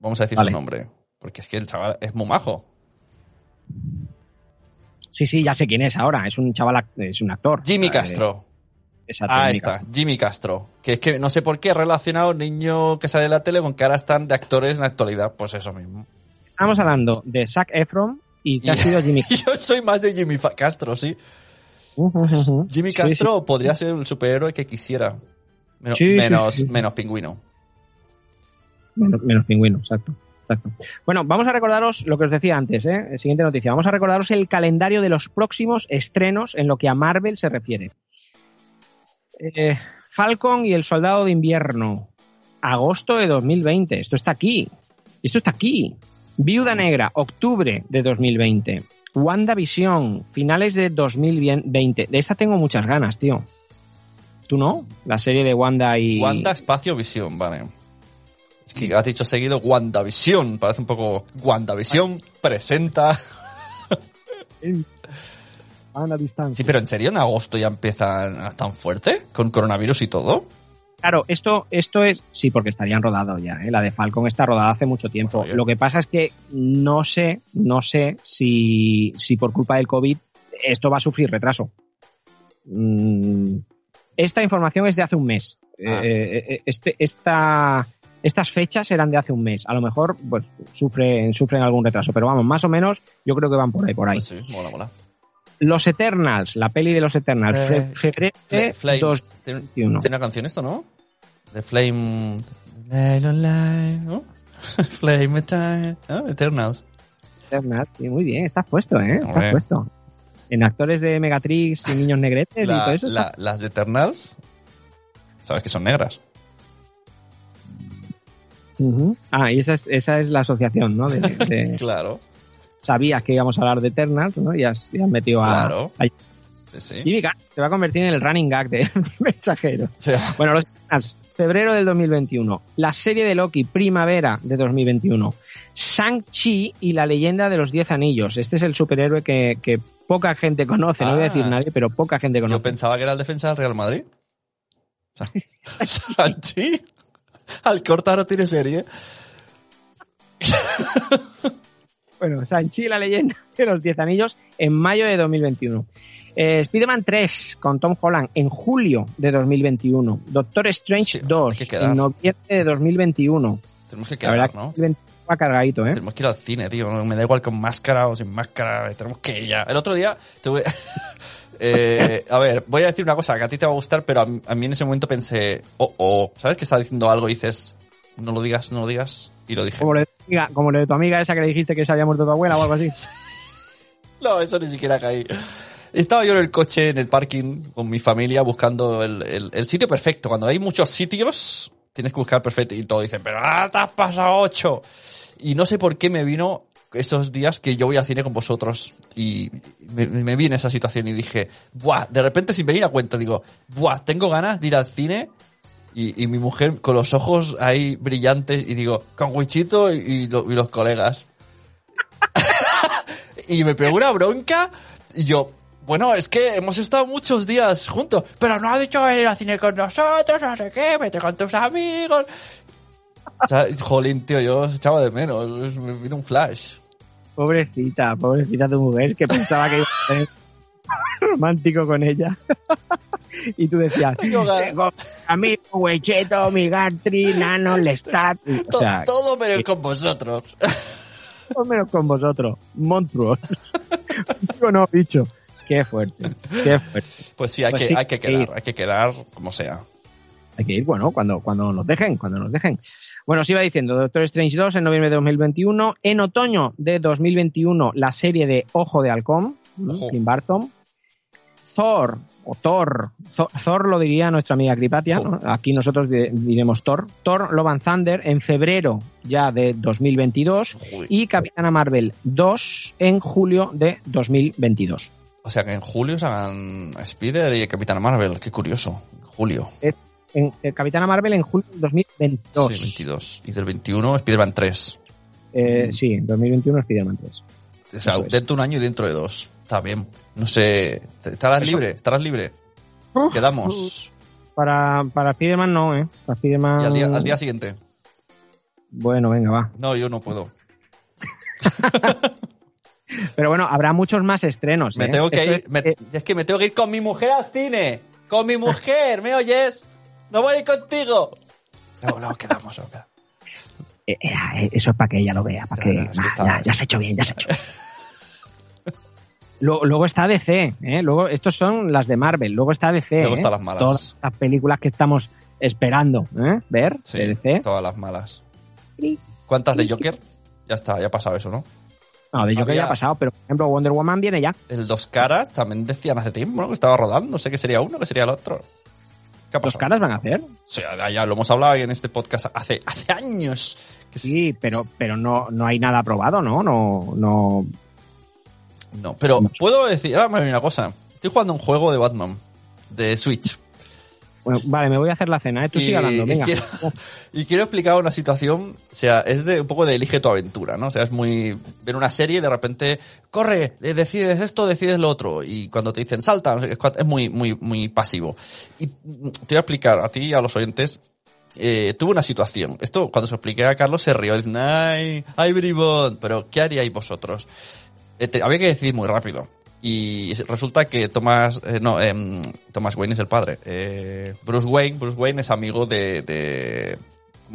Vamos a decir Vale. su nombre. Porque es que el chaval es muy majo. Sí, sí, ya sé quién es ahora. Es un chaval, es un actor. Jimmy Castro. eh, Exacto, Ah, Jimmy está, Castro. Jimmy Castro. Que es que no sé por qué he relacionado niño que sale en la tele con que ahora están de actores en la actualidad. Pues eso mismo. Estamos hablando de Zac Efron y te ha Y- sido Jimmy (laughs) Yo soy más de Jimmy Castro, sí. Castro. Jimmy Sí, Castro podría ser el superhéroe que quisiera. Menos, Sí, menos, menos pingüino. Menos, menos pingüino, exacto. Exacto. Bueno, vamos a recordaros lo que os decía antes, ¿eh? Siguiente noticia. Vamos a recordaros el calendario de los próximos estrenos en lo que a Marvel se refiere. Eh, Falcon y el Soldado de Invierno. Agosto de 2020. Esto está aquí. Esto está aquí. Viuda Negra, octubre de 2020. WandaVision, finales de 2020. De esta tengo muchas ganas, tío. ¿Tú no? La serie de Wanda y... Wanda Espacio Visión, vale. Es que has dicho seguido WandaVision. Parece un poco WandaVision presenta. (laughs) Wanda distancia. Sí, pero ¿en serio en agosto ya empiezan tan fuerte? ¿Con coronavirus y todo? Claro, esto, esto es. Sí, porque estarían rodados ya. ¿eh? La de Falcon está rodada hace mucho tiempo. Oye. Lo que pasa es que no sé, no sé si, si por culpa del COVID esto va a sufrir retraso. Mm, esta información es de hace un mes. Ah. Eh, eh, este, esta, estas fechas eran de hace un mes. A lo mejor pues, sufren, sufren algún retraso, pero vamos, más o menos yo creo que van por ahí, por ahí. Pues sí, mola, mola. Los Eternals, la peli de los Eternals, Eh, fe- febrero de Flame. ¿Tiene, 21. tiene una canción esto, no? De Flame... ¿no? (laughs) Flame Time, ¿no? Eternals. Eternals, sí, muy bien, estás puesto, ¿eh? Estás Hombre. puesto. En actores de Megatrix y niños negretes y todo eso. la- las de Eternals, sabes que son negras. Ah, y esa es, esa es la asociación, ¿no? De, de- (laughs) Claro, sabías que íbamos a hablar de Eternals, ¿no? Y has, y has metido a... claro. a- Sí, sí. Carr se va a convertir en el running gag de (laughs) mensajero. O sea, Bueno, los Eternals, febrero del 2021. La serie de Loki, primavera de 2021. Shang-Chi y la leyenda de los Diez Anillos. Este es el superhéroe que, que poca gente conoce, no voy a decir Ah. nadie, pero poca gente yo conoce. pensaba que era el defensa del Real Madrid. (laughs) O (laughs) al cortar no tiene serie. (laughs) Bueno, Sanchi, la leyenda de los 10 anillos, en mayo de 2021. Eh, Spider-Man 3 con Tom Holland en julio de 2021. Doctor Strange Sí, hay 2 que quedar. en noviembre de 2021. Tenemos que La quedar, verdad ¿no? que 2021 va cargadito, ¿eh? Tenemos que ir al cine, tío. Me da igual con máscara o sin máscara. Tenemos que ir ya. El otro día tuve... (laughs) Eh, a ver, voy a decir una cosa que a ti te va a gustar, pero a mí, a mí en ese momento pensé, oh, oh, ¿sabes que está diciendo algo y dices, no lo digas, no lo digas? Y lo dije. Como lo, de tu amiga, como lo de tu amiga esa que le dijiste que se había muerto tu abuela o algo así. (laughs) No, eso ni siquiera caí. Estaba yo en el coche, en el parking, con mi familia, buscando el, el- el sitio perfecto. Cuando hay muchos sitios, tienes que buscar perfecto. Y todo dicen, pero ah, te has pasado ocho. Y no sé por qué me vino esos días que yo voy al cine con vosotros. Y me, vi en esa situación y dije, buah, de repente sin venir a cuenta, digo, buah, tengo ganas de ir al cine. Y, y mi mujer con los ojos ahí brillantes y digo, con Wichito y, y lo- y los colegas (laughs) y me pegó una bronca y yo, bueno, es que hemos estado muchos días juntos, pero no ha dicho ir al cine con nosotros, no sé qué, vete con tus amigos. O sea, jolín, tío, yo os echaba de menos, me vino un flash. Pobrecita, pobrecita tu mujer que pensaba que iba a ser romántico con ella. y tú decías, a mi Huecheto, mi Gatri, Nano, Lestat. O sea, todo menos con vosotros. todo menos con vosotros, monstruos. Digo, no, bicho. Qué fuerte, qué fuerte. Pues sí, hay, Pues que, sí, hay que quedar, hay que quedar como sea. Hay que ir, bueno, cuando, cuando nos dejen, cuando nos dejen. Bueno, os iba diciendo, Doctor Strange 2 en noviembre de 2021. En otoño de 2021, la serie de Ojo de Halcón. Ojo. Tim Burton. Thor, o Thor, Thor, Thor lo diría nuestra amiga Cripatia. ¿no? aquí nosotros di- diremos Thor. Thor, Love and Thunder en febrero ya de 2022 Uy. y Capitana Marvel 2 en julio de 2022. O sea que en julio se hagan Spider y Capitana Marvel, qué curioso. Julio. En, Capitana Marvel en julio de 2022. Sí, 22. Y del 21 Spider-Man 3. Eh, sí, 2021 Spider-Man 3. O sea, es. dentro de un año y dentro de dos. Está bien. No sé. ¿Estarás Eso- libre? ¿Estarás libre? Quedamos. Para, para Spider-Man no, ¿eh? Para Spider-Man... Y al día, al día siguiente. Bueno, venga, va. No, yo no puedo. (laughs) Pero bueno, habrá muchos más estrenos. Me ¿eh? tengo que Esto ir. es- me- eh, es que me tengo que ir con mi mujer al cine. Con mi mujer, ¿me oyes? No voy a ir contigo. Luego, luego quedamos. quedamos. eh, eh, eso es para que ella lo vea, para que... Que Ah, ya, ya se ha hecho bien, ya se ha hecho bien. (laughs) Luego, luego está DC, ¿eh? Luego, estos son las de Marvel. Luego está DC, Luego ¿eh? están las malas. Todas las películas que estamos esperando, ¿eh? Ver Sí, de DC. todas las malas. ¿Cuántas de Joker? Ya está, ya ha pasado eso, ¿no? No, de Joker Había- ya ha pasado, pero por ejemplo Wonder Woman viene ya. El Dos Caras también decían hace tiempo, ¿no? Que estaba rodando. No sé qué sería uno, qué sería el otro. ¿Qué ha Los caras van a hacer. Ya lo hemos hablado en este podcast hace, hace años. Que sí. Sí, pero, pero no, no hay nada aprobado, ¿no? No, no. No, pero puedo decir, ahora me viene una cosa. Estoy jugando un juego de Batman, de Switch. Bueno, vale, me voy a hacer la cena, ¿eh? Tú Y- sigue hablando, y venga. quiero- Y quiero explicar una situación, o sea, es de un poco de elige tu aventura, ¿no? O sea, es muy ver una serie y de repente corre, eh, decides esto, decides lo otro y cuando te dicen salta, es muy muy muy pasivo. Y te voy a explicar a ti y a los oyentes eh, tuve una situación. Esto, cuando se lo expliqué a Carlos, se rió. Dicen, ay, ay, bribón. Pero, ¿qué haríais vosotros? Eh, te- había que decidir muy rápido. Y resulta que Thomas, eh, no, em, Thomas Wayne es el padre. Eh, Bruce Wayne, Bruce Wayne es amigo de,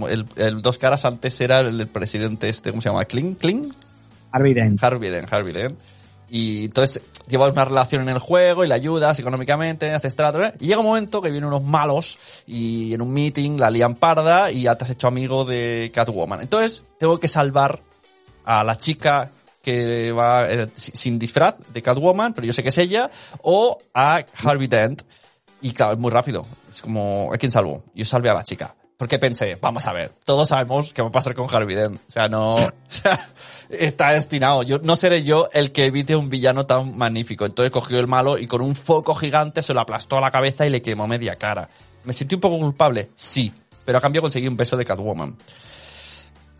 el, el Dos Caras antes era el, el presidente este, ¿cómo se llama? ¿Kling? ¿Kling? Harvey Dent. Harvey Dent, Harvey Dent. Y entonces llevas una relación en el juego y le ayudas económicamente, haces trato. ¿eh? Y llega un momento que vienen unos malos y en un meeting la lían parda y ya te has hecho amigo de Catwoman. Entonces tengo que salvar a la chica que va eh, si- sin disfraz de Catwoman, pero yo sé que es ella, o a Harvey Dent. Y claro, es muy rápido. Es como, ¿a quién salvo? Yo salvé a la chica. Porque pensé, vamos a ver, todos sabemos qué va a pasar con Harvey Dent. O sea, no, (laughs) o sea, está destinado. Yo, no seré yo el que evite un villano tan magnífico. Entonces cogió el malo y con un foco gigante se lo aplastó a la cabeza y le quemó media cara. ¿Me sentí un poco culpable? Sí. Pero a cambio conseguí un beso de Catwoman.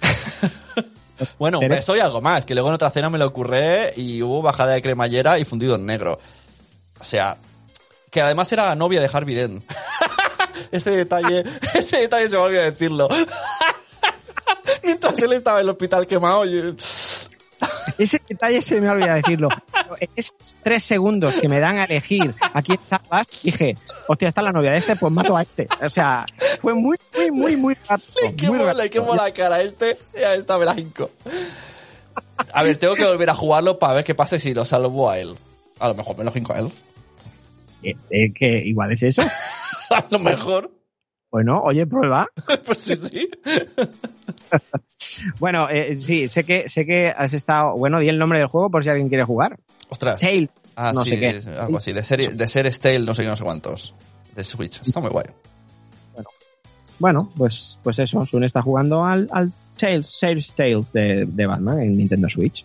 (laughs) bueno, un beso y algo más, que luego en otra cena me lo ocurré y hubo bajada de cremallera y fundido en negro. O sea, que además era la novia de Harvey Dent. (laughs) ese detalle, (laughs) ese detalle se me olvidó decirlo. (laughs) mientras, él estaba en el hospital quemado, yo- Ese detalle se me ha olvidado decirlo. En esos tres segundos que me dan a elegir a quién salvas, dije, hostia, está la novia de este, pues mato a este. O sea, fue muy, muy, muy, muy rápido. le muy quemo, le rápido. quemo la cara a este y a esta me la hinco. A ver, tengo que volver a jugarlo para ver qué pasa si lo salvo a él. A lo mejor me lo hinco a él. Eh, que igual es eso. (laughs) A lo mejor. Bueno, oye, prueba. (laughs) Pues sí, sí. (laughs) Bueno, eh, sí, sé que, sé que has estado. Bueno, di el nombre del juego por si alguien quiere jugar. Ostras. Tail. Ah, no sí, sé qué. algo así. De ser, de ser Stale, no sé qué, no sé cuántos. De Switch. Está muy guay. Bueno, pues, pues eso, Sun está jugando al, al Tales, Tales Tales de, de Batman en Nintendo Switch.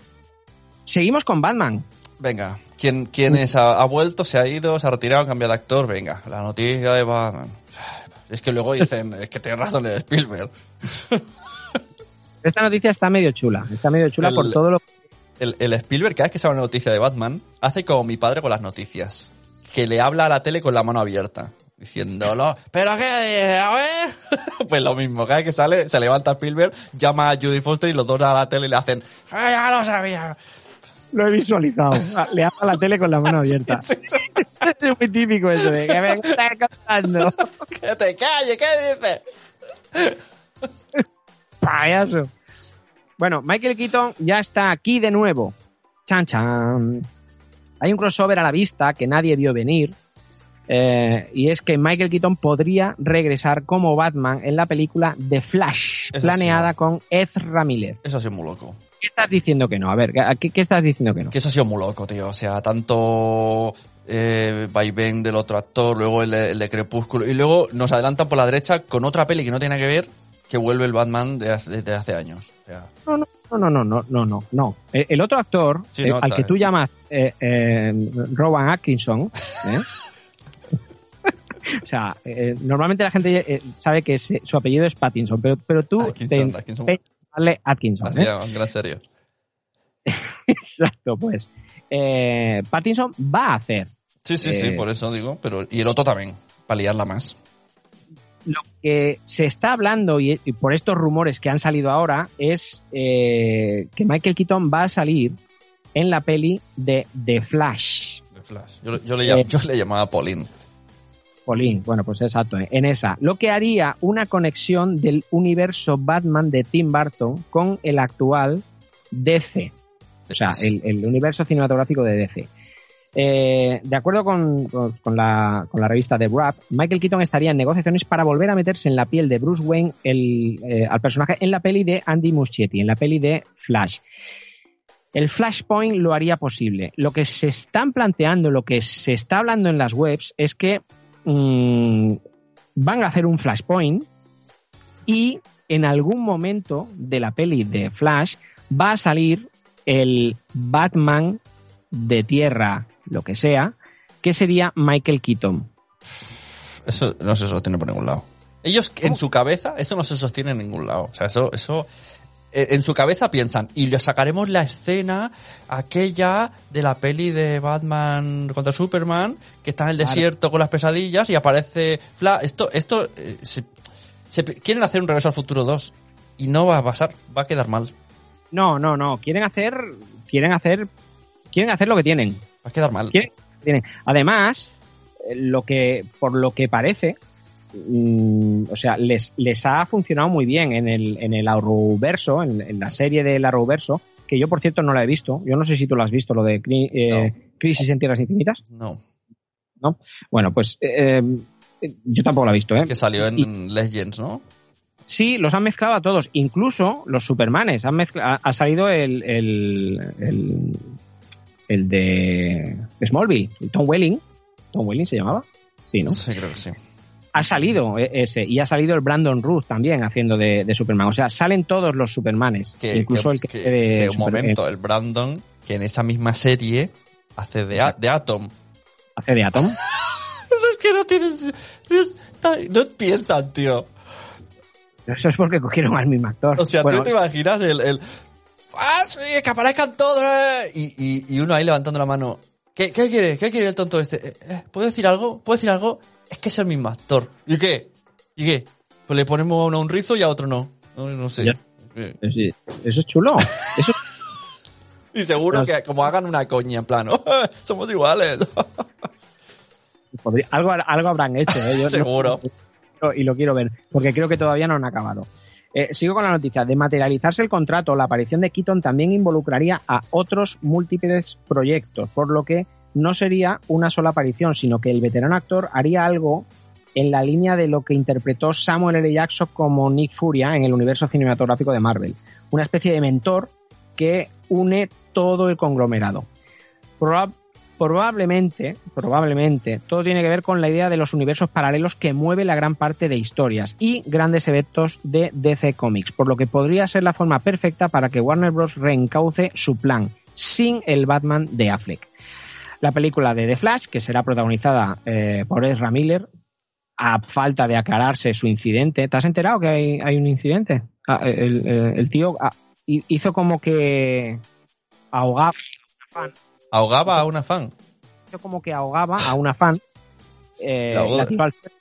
Seguimos con Batman. Venga, ¿quién, quién es? ¿Ha, ha vuelto? ¿Se ha ido? ¿Se ha retirado? ¿Ha cambiado de actor? Venga, la noticia de Batman. Es que luego dicen, es que tiene razón el Spielberg. Esta noticia está medio chula. Está medio chula (laughs) El- por todo lo El, el Spielberg, cada vez que sale una noticia de Batman, hace como mi padre con las noticias. Que le habla a la tele con la mano abierta. Diciéndolo, ¿pero qué? A ver. (laughs) pues lo mismo, cada vez que sale, se levanta Spielberg, llama a Judy Foster y los dos a la tele y le hacen, "Ah, ya lo sabía. lo he visualizado. (laughs) Le habla a la tele con la mano abierta. Sí, sí. (laughs) es muy típico eso de que me está contando. que te calle, ¿qué dices? Payaso. Bueno, Michael Keaton ya está aquí de nuevo. Chan chan. Hay un crossover a la vista que nadie vio venir. eh, y es que Michael Keaton podría regresar como Batman en la película The Flash, Eso planeada sí. con Ezra Miller. Eso ha sido muy loco. ¿Qué estás diciendo que no? A ver, ¿qué, qué estás diciendo que no? Que eso ha sido muy loco, tío. O sea, tanto eh, vaivén del otro actor, luego el, el de Crepúsculo, y luego nos adelantan por la derecha con otra peli que no tiene que ver, que vuelve el Batman de hace, desde hace años. O sea, No, no, no, no, no, no, no, no. El, el otro actor, Sí, eh, no, al que tú llamas eh, eh, Rowan Atkinson, ¿eh? (laughs) o sea, eh, normalmente la gente eh, sabe que ese- su apellido es Pattinson, pero, pero tú Atkinson, te Atkinson. te- darle Atkinson. ¿eh? gran serio. (laughs) Exacto, pues. Eh, Pattinson va a hacer Sí, sí, sí, Eh, por eso digo. pero Y el otro también, para liarla más. Lo que se está hablando y, y por estos rumores que han salido ahora es eh, que Michael Keaton va a salir en la peli de The Flash. De Flash. Yo, yo le, llam- Eh. yo le llamaba Pauline. Polín, bueno, pues exacto, en esa. Lo que haría una conexión del universo Batman de Tim Burton con el actual DC. O sea, el, el universo cinematográfico de DC. Eh, de acuerdo con, la, revista The Wrap, Michael Keaton estaría en negociaciones para volver a meterse en la piel de Bruce Wayne eh, al personaje en la peli de Andy Muschietti, en la peli de Flash. El Flashpoint lo haría posible. Lo que se están planteando, lo que se está hablando en las webs es que mm, van a hacer un Flashpoint y en algún momento de la peli de Flash va a salir el Batman de tierra, lo que sea, que sería Michael Keaton. Eso no se sostiene por ningún lado. Ellos en su cabeza, eso no se sostiene en ningún lado. O sea, eso, eso, eh, en su cabeza piensan, y le sacaremos la escena aquella de la peli de Batman contra Superman, que está en el desierto con las pesadillas y aparece Flash. Esto, esto, eh, se- se- quieren hacer un regreso al futuro 2 y no va a pasar, va a quedar mal. No, no, no. Quieren hacer, quieren hacer, quieren hacer lo que tienen. A quedar mal. Además, eh, lo que, por lo que parece, mm, o sea, les, les ha funcionado muy bien en el, en el Arrowverso, en, en la serie del Arrowverso, que yo, por cierto, no la he visto. Yo no sé si tú lo has visto, lo de eh, Crisis en Tierras Infinitas. No, Bueno, pues eh, yo tampoco la he visto, ¿eh? que salió en Y- Legends, ¿no? Sí, los han mezclado a todos, incluso los Supermanes. Han mezcla- ha, ha salido el, el, el, el de Smallville, Tom Welling. ¿Tom Welling se llamaba? Sí, ¿no? Sí, creo que sí. Ha salido e- ese, y ha salido el Brandon Ruth también haciendo de, de Superman. O sea, salen todos los Supermanes, que, incluso que- el que, de un momento, el Brandon, que en esa misma serie hace de, de Atom. eh, hace de Atom. (laughs) es que no tienes... es- no piensan, tío. Eso es porque cogieron al mismo actor. O sea, Bueno, tú te imaginas el... el ¡Ah, sí, que aparezcan todos! eh! Y, y, y uno ahí levantando la mano. ¿Qué, qué quiere? ¿Qué quiere el tonto este? Eh, eh, ¿Puedo decir algo? ¿Puedo decir algo? Es que es el mismo actor. ¿Y qué? ¿Y qué? Pues le ponemos a uno un rizo y a otro no. No, no sé. Sí, Eso es chulo. Eso (laughs) Y seguro que como hagan una coña en plano, (laughs) somos iguales. (laughs) podría- algo, algo habrán hecho. ¿eh? Yo no- Seguro. y lo quiero ver, porque creo que todavía no han acabado. Eh, sigo con la noticia. De materializarse el contrato, la aparición de Keaton también involucraría a otros múltiples proyectos, por lo que no sería una sola aparición, sino que el veterano actor haría algo en la línea de lo que interpretó Samuel L. Jackson como Nick Furia en el universo cinematográfico de Marvel. Una especie de mentor que une todo el conglomerado. Proba- probablemente, probablemente, todo tiene que ver con la idea de los universos paralelos que mueve la gran parte de historias y grandes eventos de DC Comics, por lo que podría ser la forma perfecta para que Warner Bros. reencauce su plan, sin el Batman de Affleck. La película de The Flash, que será protagonizada eh, por Ezra Miller, a falta de aclararse su incidente. ¿Te has enterado que hay, un incidente? Ah, el, tío ah, hi- hizo como que ahogaba Ahogaba a una fan. hizo como que ahogaba a una fan. (laughs) eh, La tiró al suelo.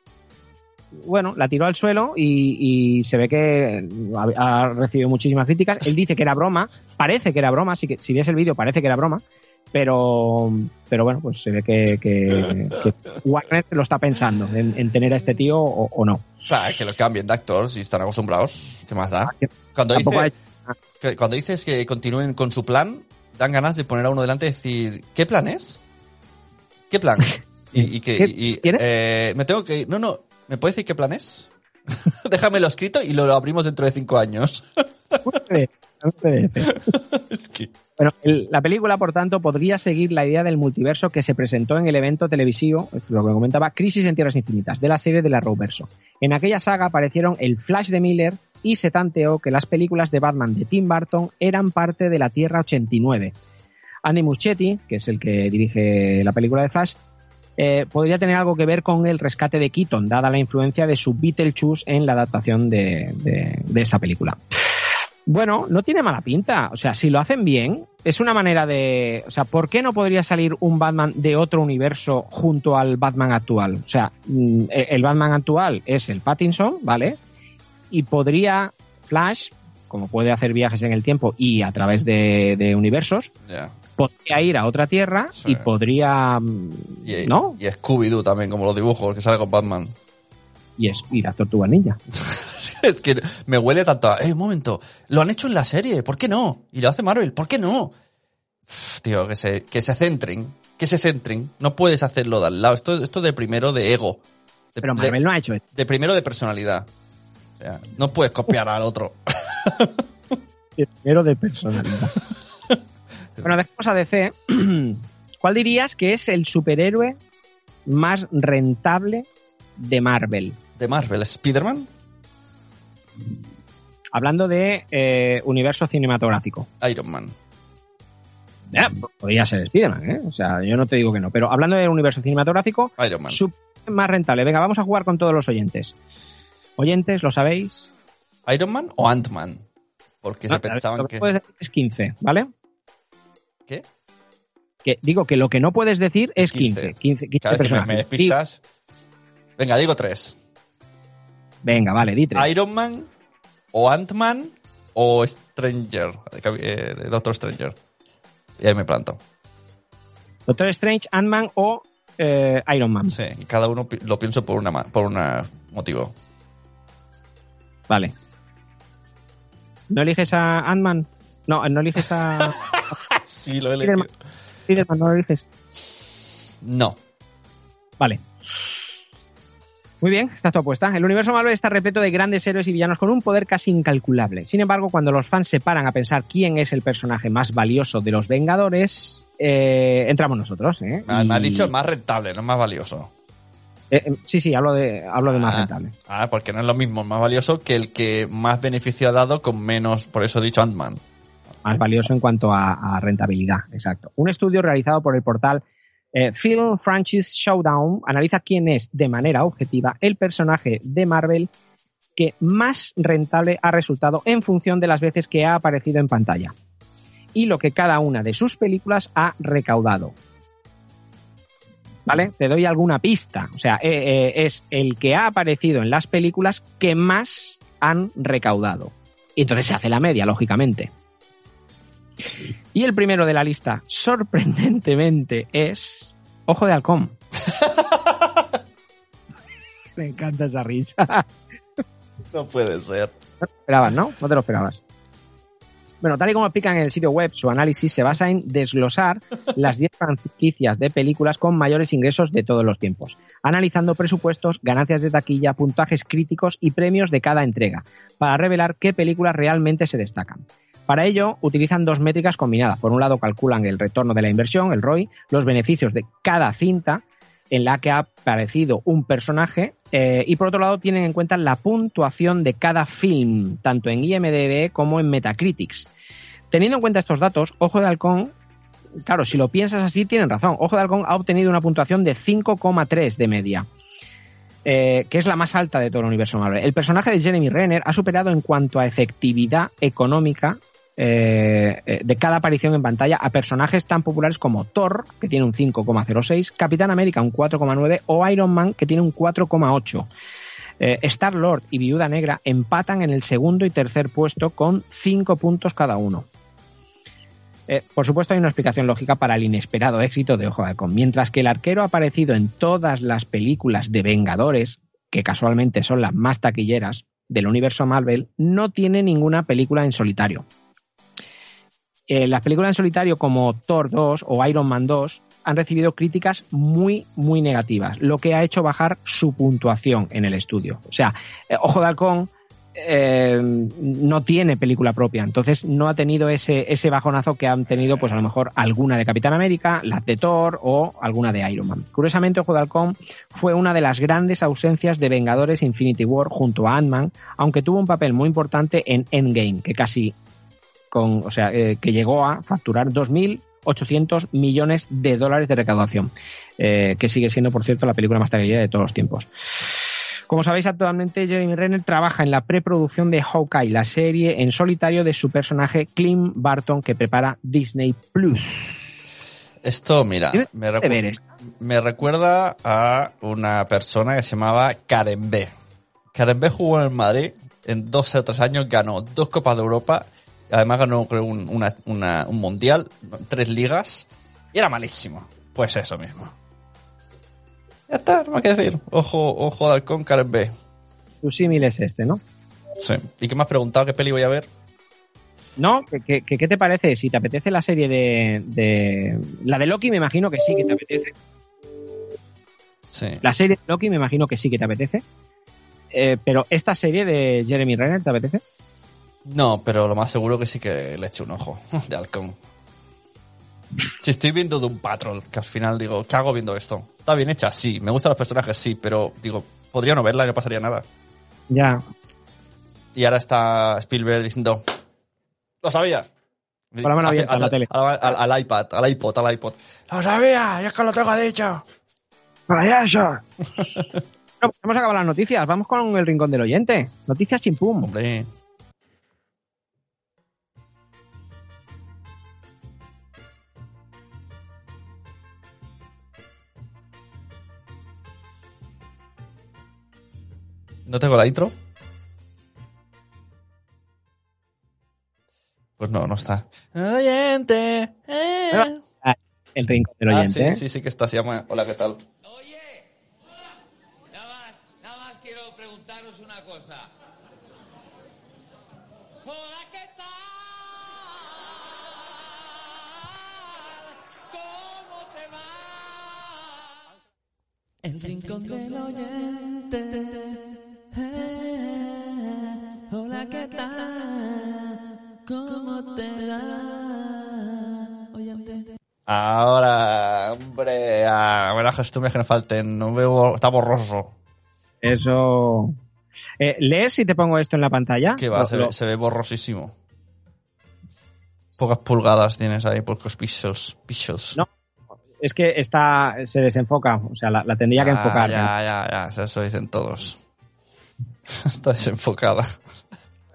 Bueno, la tiró al suelo y, y se ve que ha, ha recibido muchísimas críticas. Él dice que era broma, parece que era broma, así que si ves el vídeo parece que era broma, pero, pero bueno, pues se ve que, que- que (laughs) Warner lo está pensando en, en tener a este tío o, o no. O sea, que lo cambien de actor si están acostumbrados. ¿Qué más da? Cuando, dice- que- cuando dices que continúen con su plan, dan ganas de poner a uno delante y decir, ¿qué plan es? ¿Qué plan? (laughs) Y, y que, ¿Qué- y, eh, me tengo que ir. No, no, ¿me puedes decir qué plan es? (laughs) Déjamelo escrito y lo abrimos dentro de cinco años. (laughs) es que. Bueno, el- la película, por tanto, podría seguir la idea del multiverso que se presentó en el evento televisivo, esto es lo que comentaba, Crisis en Tierras Infinitas, de la serie de la Arrowverso. En aquella saga aparecieron el Flash de Miller y se tanteó que las películas de Batman de Tim Burton eran parte de la Tierra 89. Andy Muschietti, que es el que dirige la película de Flash, eh, podría tener algo que ver con el rescate de Keaton, dada la influencia de su Beetlejuice en la adaptación de- de- esta película. Bueno, no tiene mala pinta. O sea, si lo hacen bien, es una manera de. O sea, ¿por qué no podría salir un Batman de otro universo junto al Batman actual? O sea, mm, el Batman actual es el Pattinson, ¿vale? Y podría Flash, como puede hacer viajes en el tiempo y a través de, de universos, podría ir a otra tierra Sí. y podría. Y, ¿No? y Scooby-Doo también, como los dibujos que sale con Batman. Y es ir a Tortuga Ninja. (laughs) es que me huele tanto a, eh, un momento, lo han hecho en la serie, ¿por qué no? Y lo hace Marvel, ¿por qué no? Uf, tío, que se, que se centren, que se centren. No puedes hacerlo de al lado. Esto, esto de primero de ego. De, Pero de- Marvel no ha hecho esto. de primero de personalidad. Sea, no puedes copiar al otro. (laughs) Primero de personalidad. (laughs) bueno, dejemos a DC. (clears throat) ¿Cuál dirías que es el superhéroe más rentable de Marvel? De Marvel, Spider-Man, Hablando de eh, universo cinematográfico. Iron Man. Ya, podría ser Spider-Man, ¿eh? O sea, yo no te digo que no. Pero hablando de universo cinematográfico, Iron Man. más rentable. Venga, vamos a jugar con todos los oyentes. Oyentes, ¿lo sabéis? ¿Iron Man o Ant-Man? Porque se No, pensaban lo que... puedes decir es 15, ¿vale? ¿Qué? Que, digo que lo que no puedes decir es 15. 15. 15, 15 Cada vez que me, despistas... Venga, digo tres. Venga, vale, di tres. Iron Man o Ant-Man o Stranger, eh, de Doctor Stranger. Y ahí me planto. Doctor Strange, Ant-Man o eh, Iron Man. Sí, y cada uno lo pienso por una por un motivo. Vale. ¿No eliges a Ant-Man? No, no eliges a (laughs) Sí, lo he Spider-Man. Spider-Man, no lo eliges. No. Vale. Muy bien, esta es tu apuesta. El universo Marvel está repleto de grandes héroes y villanos con un poder casi incalculable. Sin embargo, cuando los fans se paran a pensar quién es el personaje más valioso de los Vengadores, eh, entramos nosotros. ¿eh? Me, Y- dicho el más rentable, no el más valioso. Eh, eh, sí, sí, hablo de, hablo de más Ah. rentable. Ah, porque no es lo mismo más valioso que el que más beneficio ha dado con menos, por eso he dicho Ant-Man. más valioso en cuanto a, a rentabilidad, exacto. Un estudio realizado por el portal eh, Film Franchise Showdown analiza quién es, de manera objetiva, el personaje de Marvel que más rentable ha resultado en función de las veces que ha aparecido en pantalla y lo que cada una de sus películas ha recaudado. ¿Vale? Te doy alguna pista. O sea, eh, eh, es el que ha aparecido en las películas que más han recaudado. Y entonces se hace la media, lógicamente. Y el primero de la lista, sorprendentemente, es Ojo de Halcón. (laughs) Me encanta esa risa. (laughs) No puede ser. No te lo esperabas, ¿no? No te lo esperabas. Bueno, tal y como explican en el sitio web, su análisis se basa en desglosar (laughs) las 10 franquicias de películas con mayores ingresos de todos los tiempos, analizando presupuestos, ganancias de taquilla, puntajes críticos y premios de cada entrega, para revelar qué películas realmente se destacan. Para ello, utilizan dos métricas combinadas. Por un lado, calculan el retorno de la inversión, el ROI, los beneficios de cada cinta en la que ha aparecido un personaje eh, y por otro lado tienen en cuenta la puntuación de cada film, tanto en IMDb como en Metacritics. Teniendo en cuenta estos datos, Ojo de Halcón, claro, si lo piensas así, tienen razón. Ojo de Halcón ha obtenido una puntuación de 5,3 de media. eh, que es la más alta de todo el universo Marvel. El personaje de Jeremy Renner ha superado en cuanto a efectividad económica eh, eh, de cada aparición en pantalla a personajes tan populares como Thor, que tiene un 5,06, Capitán América un 4,9 o Iron Man, que tiene un 4,8. Eh, Star Lord y Viuda Negra empatan en el segundo y tercer puesto con 5 puntos cada uno. Eh, por supuesto, hay una explicación lógica para el inesperado éxito de Ojo de Halcón. Mientras que el arquero ha aparecido en todas las películas de Vengadores, que casualmente son las más taquilleras del universo Marvel, no tiene ninguna película en solitario. Eh, las películas en solitario como Thor 2 o Iron Man 2 han recibido críticas muy, muy negativas, lo que ha hecho bajar su puntuación en el estudio. O sea, eh, Ojo de Halcón eh, no tiene película propia, entonces no ha tenido ese, ese bajonazo que han tenido, pues a lo mejor alguna de Capitán América, las de Thor o alguna de Iron Man. Curiosamente, Ojo de Halcón fue una de las grandes ausencias de Vengadores Infinity War junto a Ant-Man, aunque tuvo un papel muy importante en Endgame, que casi con, o sea, eh, que llegó a facturar 2.800 millones de dólares de recaudación, eh, que sigue siendo, por cierto, la película más taquillera de todos los tiempos. Como sabéis, actualmente Jeremy Renner trabaja en la preproducción de Hawkeye, la serie en solitario de su personaje Clint Barton que prepara Disney Plus. Esto, mira, me, recu- me recuerda a una persona que se llamaba Karen B. Karen B jugó en el Madrid en 12 o 3 años, ganó dos Copas de Europa, además ganó creo, un, una- una- un Mundial, tres ligas, y era malísimo. Pues eso mismo. Ya está, no hay que decir. Ojo, ojo de halcón, Karen B. Tu símil es este, ¿no? Sí. ¿Y qué me has preguntado? ¿Qué peli voy a ver? ¿No? ¿Qué, qué, qué- qué te parece? Si te apetece la serie de, de- La de Loki, me imagino que sí que te apetece. Sí. La serie de Loki, me imagino que sí que te apetece. Eh, pero esta serie de Jeremy Renner, ¿te apetece? No, pero lo más seguro que sí que le eche un ojo (laughs) de halcón. Si estoy viendo de un patrol, que al final digo, ¿qué hago viendo esto? ¿Está bien hecha? Sí. ¿Me gustan los personajes? Sí, pero digo, podría no verla, que pasaría nada. Ya. Y ahora está Spielberg diciendo, lo sabía. Con la mano abierta la tele. Al, al- al iPad, al iPod, al iPod. Lo sabía, ya es que lo tengo dicho. (laughs) Bueno, pues hemos acabado las noticias. Vamos con el rincón del oyente. Noticias chimpum. Hombre, ¿No tengo la intro? Pues no, no está. Oyente. eh. El rincón del Ah, oyente. sí, sí, sí que está. Se llama. Hola, ¿qué tal? Oye, nada más, nada más quiero preguntaros una cosa. Hola, ¿qué tal? ¿Cómo te va? El rincón del oyente. ¿Cómo te va? Oyente. Ahora, hombre, ah, buenas costumbres que nos falten. No veo, está borroso. Eso. Eh, ¿Lees si te pongo esto en la pantalla? Que va, Lo- se, lo- ve, se ve borrosísimo. Pocas pulgadas tienes ahí, pocos píxeles. píxeles. No, Es que está, se desenfoca. O sea, la, la tendría que Ah, enfocar. Ya, ya, ya, eso dicen todos. (laughs) está desenfocada.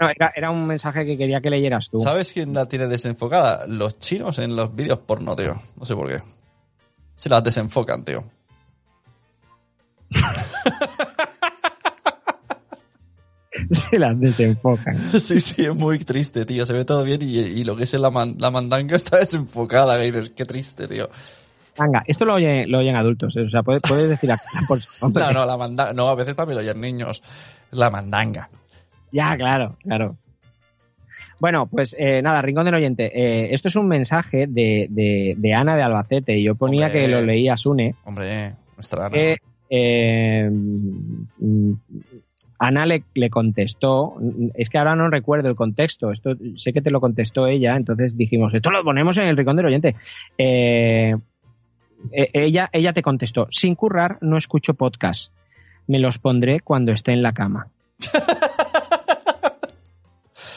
No, era, era un mensaje que quería que leyeras tú. ¿Sabes quién la tiene desenfocada? Los chinos en los vídeos porno, tío. No sé por qué. Se las desenfocan, tío. (laughs) se las desenfocan. (laughs) Sí, sí, es muy triste, tío. Se ve todo bien y, y lo que es la, man- la mandanga está desenfocada. Que dices, qué triste, tío. Esto lo oyen, lo oyen adultos, ¿eh? o sea, puedes, puedes decir a- (laughs) por su nombre. No, no, la mandanga. No, a veces también lo oyen niños. La mandanga. Ya, claro, claro. Bueno, pues eh, nada, Rincón del Oyente. eh, esto es un mensaje de, de, de Ana de Albacete. y Yo ponía Hombre. que lo leía Sune. Hombre, nuestra Ana. que eh, Ana le, le contestó, es que ahora no recuerdo el contexto, esto sé que te lo contestó ella, entonces dijimos, esto lo ponemos en el rincón del oyente. Eh, eh, ella, ella te contestó, sin currar no escucho podcast, me los pondré cuando esté en la cama. (laughs)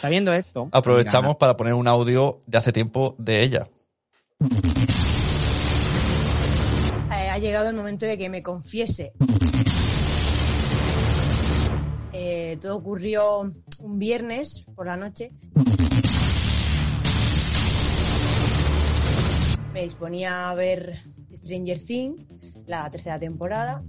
Sabiendo esto, Aprovechamos para poner un audio de hace tiempo de ella. Ha llegado el momento de que me confiese. Eh, todo ocurrió un viernes por la noche. Me disponía a ver Stranger Things, la tercera temporada.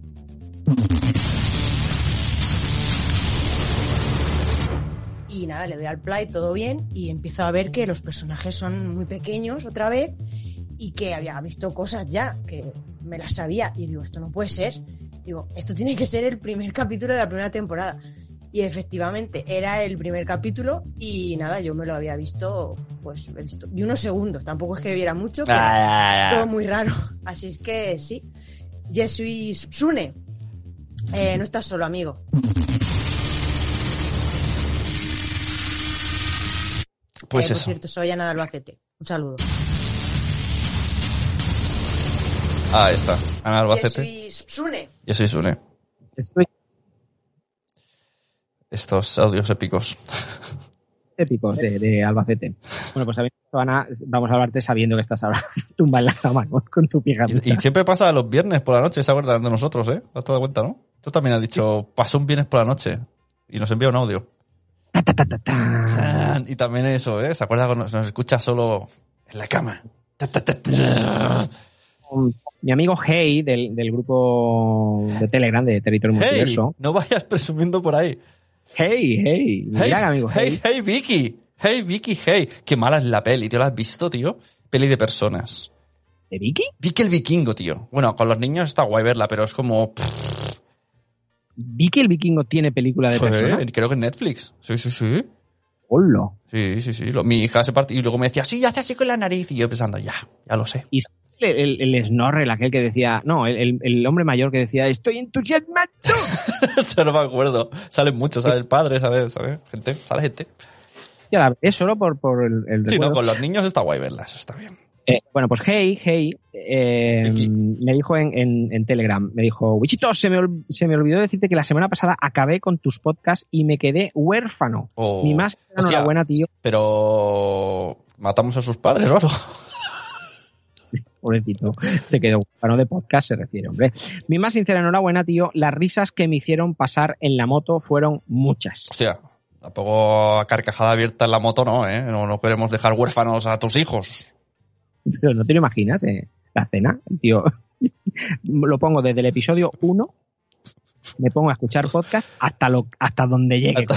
Y nada, le doy al play, todo bien, y empiezo a ver que los personajes son muy pequeños otra vez y que había visto cosas ya, que me las sabía. Y digo, esto no puede ser. Digo, esto tiene que ser el primer capítulo de la primera temporada. Y efectivamente, era el primer capítulo y nada, yo me lo había visto, pues, vi unos segundos. Tampoco es que viera mucho, pero Ah, todo muy raro. (laughs) Así es que sí. Je suis Sune. Eh, no estás solo, amigo. Pues Eh, por eso. cierto, soy Ana de Albacete. Un saludo. Ah, está. Ana Albacete. suis Sune. Yo soy Sune. Estoy Estos audios épicos. (laughs) épicos de, de Albacete. Bueno, pues sabiendo esto, Ana, vamos a hablarte sabiendo que estás ahora (laughs) tumba en la cama con, con tu pijama. Y, y siempre pasa los viernes por la noche, se acuerdan de nosotros, ¿eh? ¿Te has dado cuenta, no? Tú también has dicho, pasó un viernes por la noche y nos envía un audio. Y también eso, ¿eh? Se acuerda que nos, escucha solo en la cama. Ta. Mi amigo Hey del, del grupo de Telegram de Territorio Hey, Multiverso. no vayas presumiendo por ahí. Hey, hey, Hey, amigo hey, Hey. hey, Vicky. Hey, Vicky, hey. Qué mala es la peli, tío. ¿La has visto, tío? Peli de personas. ¿De Vicky? Vicky el vikingo, tío. Bueno, con los niños está guay verla, pero es como... pff, ¿Vicky el vikingo tiene película de persona? creo que en Netflix. Sí, sí, sí. Hola. Sí, sí, sí. Lo- mi hija se partió y luego me decía, sí, hace así con la nariz. Y yo pensando, ya, ya lo sé. Y el, el, el Snorrel, aquel que decía, no, el, el- hombre mayor que decía, estoy entusiasmado. (laughs) Eso no me acuerdo. Salen muchos, sale el padre, sale, ¿sabes? Gente, sale gente. Ya la- es solo por, por el, el Sí, no, con los niños está guay verla, eso está bien. Eh, bueno, pues Hey, Hey, eh, me dijo en, en- en Telegram, me dijo, Wichito, se me, se me olvidó decirte que la semana pasada acabé con tus podcasts y me quedé huérfano. Oh. Ni más Hostia. enhorabuena, tío. Pero matamos a sus padres, ¿o algo? (laughs) Pobrecito, se quedó huérfano de podcast, se refiere, hombre. Mi más sincera enhorabuena, tío. Las risas que me hicieron pasar en la moto fueron muchas. Hostia, tampoco a carcajada abierta en la moto, no, ¿eh? No, no queremos dejar huérfanos a tus hijos. Pero no te lo imaginas, eh, la cena, tío. (laughs) lo pongo desde el episodio 1, me pongo a escuchar podcast hasta lo hasta donde llegue. (laughs)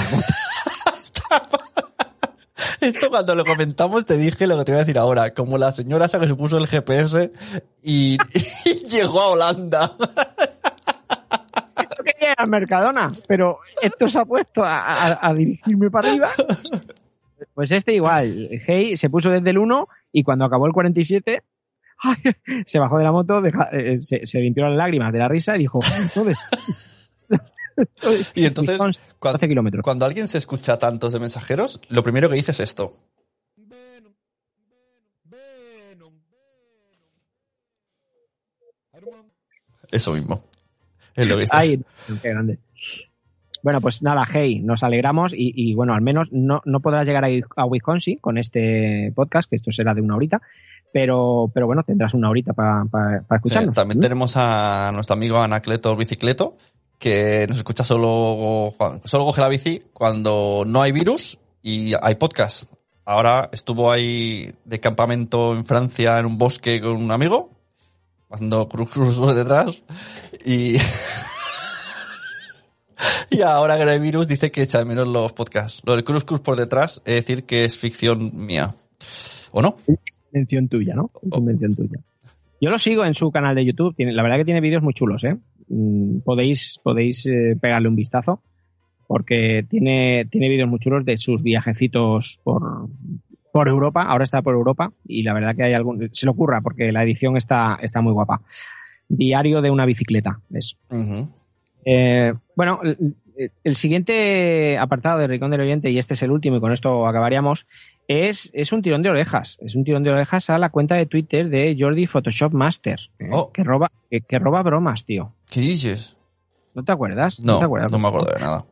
Esto cuando lo comentamos te dije lo que te voy a decir ahora. Como la señora esa que se puso el GPS y, (laughs) y llegó a Holanda. Yo quería ir al Mercadona, pero esto se ha puesto a, a- a dirigirme para arriba. Pues este igual. Hey se puso desde el 1 y cuando acabó el 47 ay, se bajó de la moto, deja- eh, se, se limpió las lágrimas de la risa y dijo, "Joder". (laughs) Y entonces, cuando, 12 kilómetros. cuando alguien se escucha tantos de mensajeros, lo primero que dice es esto. Eso mismo. Es lo que dice. Ay, qué grande. Bueno, pues nada, hey, nos alegramos y, y, bueno, al menos no, no podrás llegar a, a Wisconsin con este podcast, que esto será de una horita, pero, pero bueno, tendrás una horita para Sí, escucharnos. también tenemos a nuestro amigo Anacleto Bicicleto, que nos escucha solo, solo coge la bici cuando no hay virus y hay podcast. Ahora estuvo ahí de campamento en Francia en un bosque con un amigo, haciendo cruz cruz detrás y (laughs) (laughs) Y ahora Grey Virus dice que echa de menos los podcasts. Lo del Cruz Cruz por detrás es decir que es ficción mía. ¿O no? Invención tuya, ¿no? Es invención tuya. Yo lo sigo en su canal de YouTube. Tiene, la verdad que tiene vídeos muy chulos, ¿eh? Mm, Podéis, podéis eh, pegarle un vistazo porque tiene, tiene vídeos muy chulos de sus viajecitos por, por Europa. Ahora está por Europa y la verdad que hay algún... Se le ocurra porque la edición está, está muy guapa. Diario de una bicicleta, es. Ujú. Eh, bueno, el, el siguiente apartado de Ricón del Oriente, y este es el último, y con esto acabaríamos, es, es un tirón de orejas. Es un tirón de orejas a la cuenta de Twitter de Jordi Photoshop Master, ¿eh? Oh. que, roba, que, que roba bromas, tío. ¿Qué dices? ¿No te acuerdas? No, te acuerdas? no me acuerdo de nada.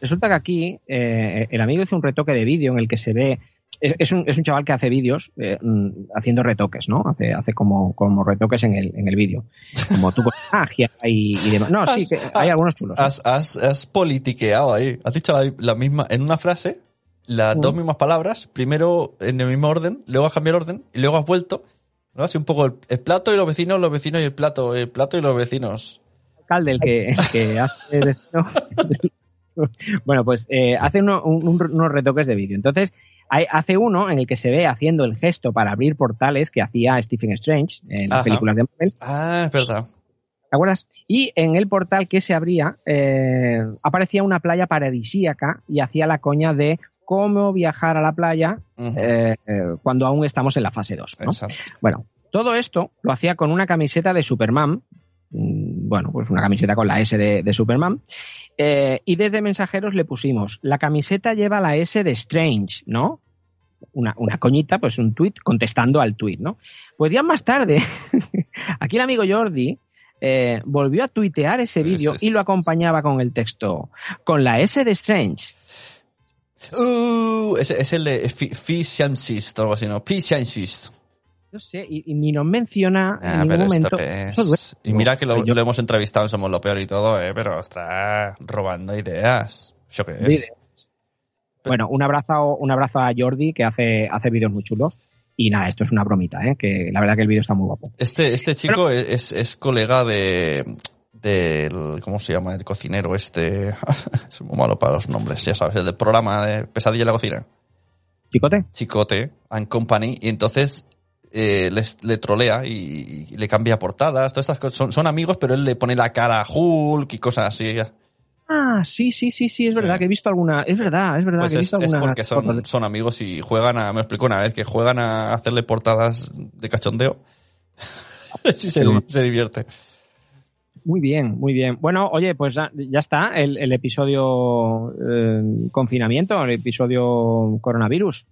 Resulta que aquí eh, el amigo hizo un retoque de vídeo en el que se ve. Es, es un, es un chaval que hace vídeos eh, mm, haciendo retoques, ¿no? Hace, hace como, como retoques en el, en el vídeo. Como tú con (laughs) magia y, y demás. No, sí, que hay algunos chulos. ¿eh? Has, has, has politiqueado ahí. Has dicho la, la misma, en una frase, las Mm. dos mismas palabras, primero en el mismo orden, luego has cambiado el orden y luego has vuelto. ¿no? Así un poco el, el plato y los vecinos, los vecinos y el plato, el plato y los vecinos. alcalde el que, el que hace esto. (laughs) bueno, pues eh, hace uno- un- un- unos retoques de vídeo. Entonces, hay- hace uno en el que se ve haciendo el gesto para abrir portales que hacía Stephen Strange en las películas de Marvel. Ah, es verdad. ¿Te acuerdas? Y en el portal que se abría eh, aparecía una playa paradisíaca y hacía la coña de cómo viajar a la playa eh, eh, cuando aún estamos en la fase 2. ¿no? Exacto. Bueno, todo esto lo hacía con una camiseta de Superman. mm, Bueno, pues una camiseta con la S de, de Superman. Eh, y desde mensajeros le pusimos, la camiseta lleva la S de Strange, ¿no? Una, una coñita, pues un tweet contestando al tweet, ¿no? Pues días más tarde, (laughs) aquí el amigo Jordi eh, volvió a tuitear ese vídeo y lo acompañaba con el texto, con la S de Strange. Uh, es, es el de Fi- Fish and Cyst, o algo así, ¿no? Fish and Cyst. No sé, y, y ni nos menciona en Ah, ningún momento. es... Y mira que lo, Yo- lo hemos entrevistado en Somos lo Peor y todo, eh, pero ostras, robando ideas. ¿Eso qué es? Ideas. Bueno, un abrazo, un abrazo a Jordi que hace, hace vídeos muy chulos. Y nada, esto es una bromita, ¿eh? que la verdad que el vídeo está muy guapo. Este, este chico es, es, es colega de del ¿cómo se llama? el cocinero este (laughs) es muy malo para los nombres ya sabes el del programa de Pesadilla en la cocina ¿Chicote? Chicote and Company y entonces eh, les, le trolea y, y le cambia portadas todas estas cosas son, son amigos pero él le pone la cara a Hulk y cosas así Ah, sí, sí, sí, sí, es verdad que he visto alguna. Es verdad, es verdad pues que he es, visto es alguna. porque son, son amigos y juegan a me explico una vez que juegan a hacerle portadas de cachondeo (laughs) sí se, se divierte Muy bien, muy bien. Bueno, oye, pues ya, ya está el, el episodio eh, confinamiento, el episodio coronavirus.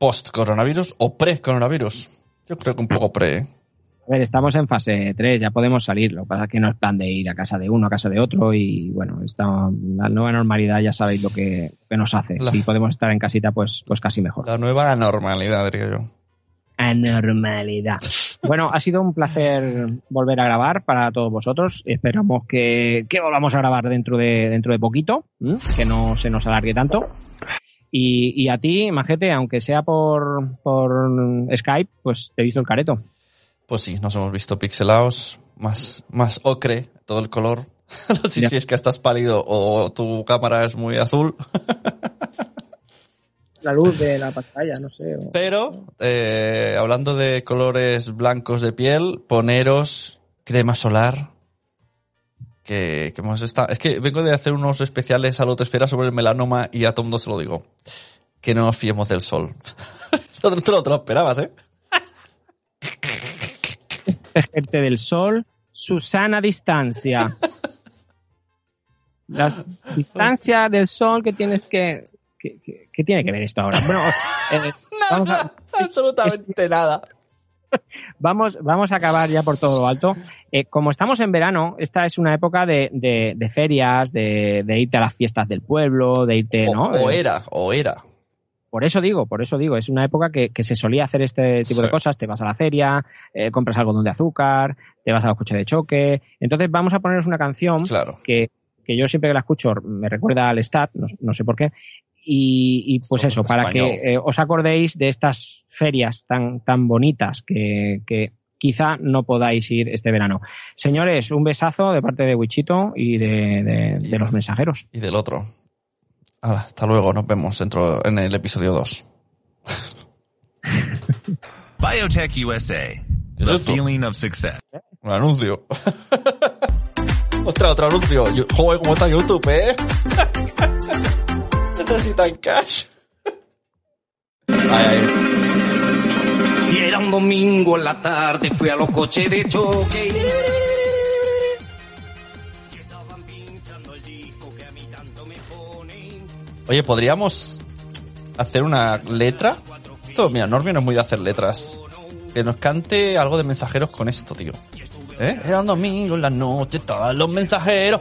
Post-coronavirus o pre-coronavirus. Yo creo que un poco pre. ¿eh? A ver, estamos en fase 3, ya podemos salir. Lo que pasa es que no es plan de ir a casa de uno, a casa de otro y bueno, esta, la nueva normalidad ya sabéis lo que, que nos hace. La- Si podemos estar en casita, pues, pues casi mejor. La nueva anormalidad, diría yo. anormalidad. Bueno, ha sido un placer volver a grabar para todos vosotros. Esperamos que, que volvamos a grabar dentro de, dentro de poquito, que no se nos alargue tanto. Y, y a ti, Majete, aunque sea por, por Skype, pues te he visto el careto. Pues sí, nos hemos visto pixelados, más, más ocre, todo el color. (laughs) no sé Ya. si es que estás pálido o tu cámara es muy azul. (laughs) La luz de la pantalla, no sé. o- Pero, eh, hablando de colores blancos de piel, poneros crema solar. Que, que hemos estado. Es que vengo de hacer unos especiales a Lotosfera sobre el melanoma y a todo mundo se lo digo. Que no nos fiemos del sol. (laughs) Tú te lo, te lo esperabas, ¿eh? Gente del sol, Susana Distancia. La distancia del sol que tienes que... ¿Qué, tiene que ver esto ahora? Bueno, eh, (laughs) a, Absolutamente nada. Vamos, vamos a acabar ya por todo lo alto. Eh, como estamos en verano, esta es una época de, de- de ferias, de, de irte a las fiestas del pueblo, de irte, O, ¿no? o Eh, era, o era. Por eso digo, por eso digo, es una época que, que se solía hacer este tipo de cosas. Te vas a la feria, eh, compras algodón de azúcar, te vas a los coches de choque. Entonces vamos a poneros una canción Claro. que, que yo siempre que la escucho me recuerda al Stat, no, no sé por qué. Y, y pues eso, para que eh, os acordéis de estas ferias tan, tan bonitas que, que quizá no podáis ir este verano. Señores, un besazo de parte de Wichito y de, de- de los mensajeros. Y del otro. Hala, hasta luego, nos vemos dentro en el episodio 2. (laughs) Biotech USA. The feeling of success. Un anuncio. (laughs) Ostras, otro anuncio. Joder, cómo está YouTube, ¿eh? (laughs) Necesitan cash. Y era un domingo en la tarde, fui a los coches de choque. Oye, ¿podríamos hacer una letra? Esto, mira, Normio no es muy de hacer letras. Que nos cante algo de mensajeros con esto, tío. ¿Eh? Era un domingo en la noche, estaban los mensajeros.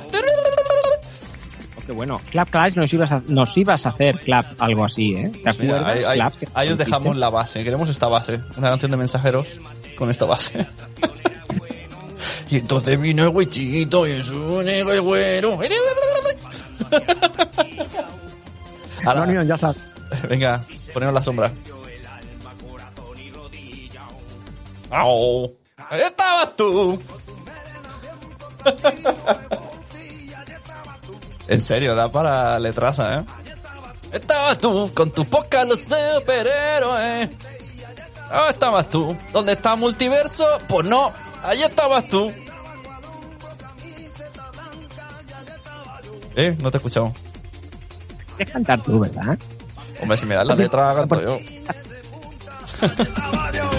Qué bueno. Clap Clash nos ibas a, nos ibas a hacer clap algo así, ¿eh? ¿Te Mira, acuerdas? ahí, ahí- Clap, ahí os dejamos la base. Queremos esta base. Una canción de mensajeros con esta base. (laughs) y entonces vino el huichito y es un negro y güero. (laughs) Ahora, Antonio, ya sabes. venga, poneros la sombra. ¡Au! Ahí estabas tú. en serio, da para letraza, ¿eh? Estabas tú con tu poca los superhéroes. Ah, estabas tú. ¿Dónde está multiverso? Pues no, allí estabas tú. Eh, no te he escuchado. Quieres cantar tú, ¿verdad? Hombre, si me das la letra, canto yo. (laughs)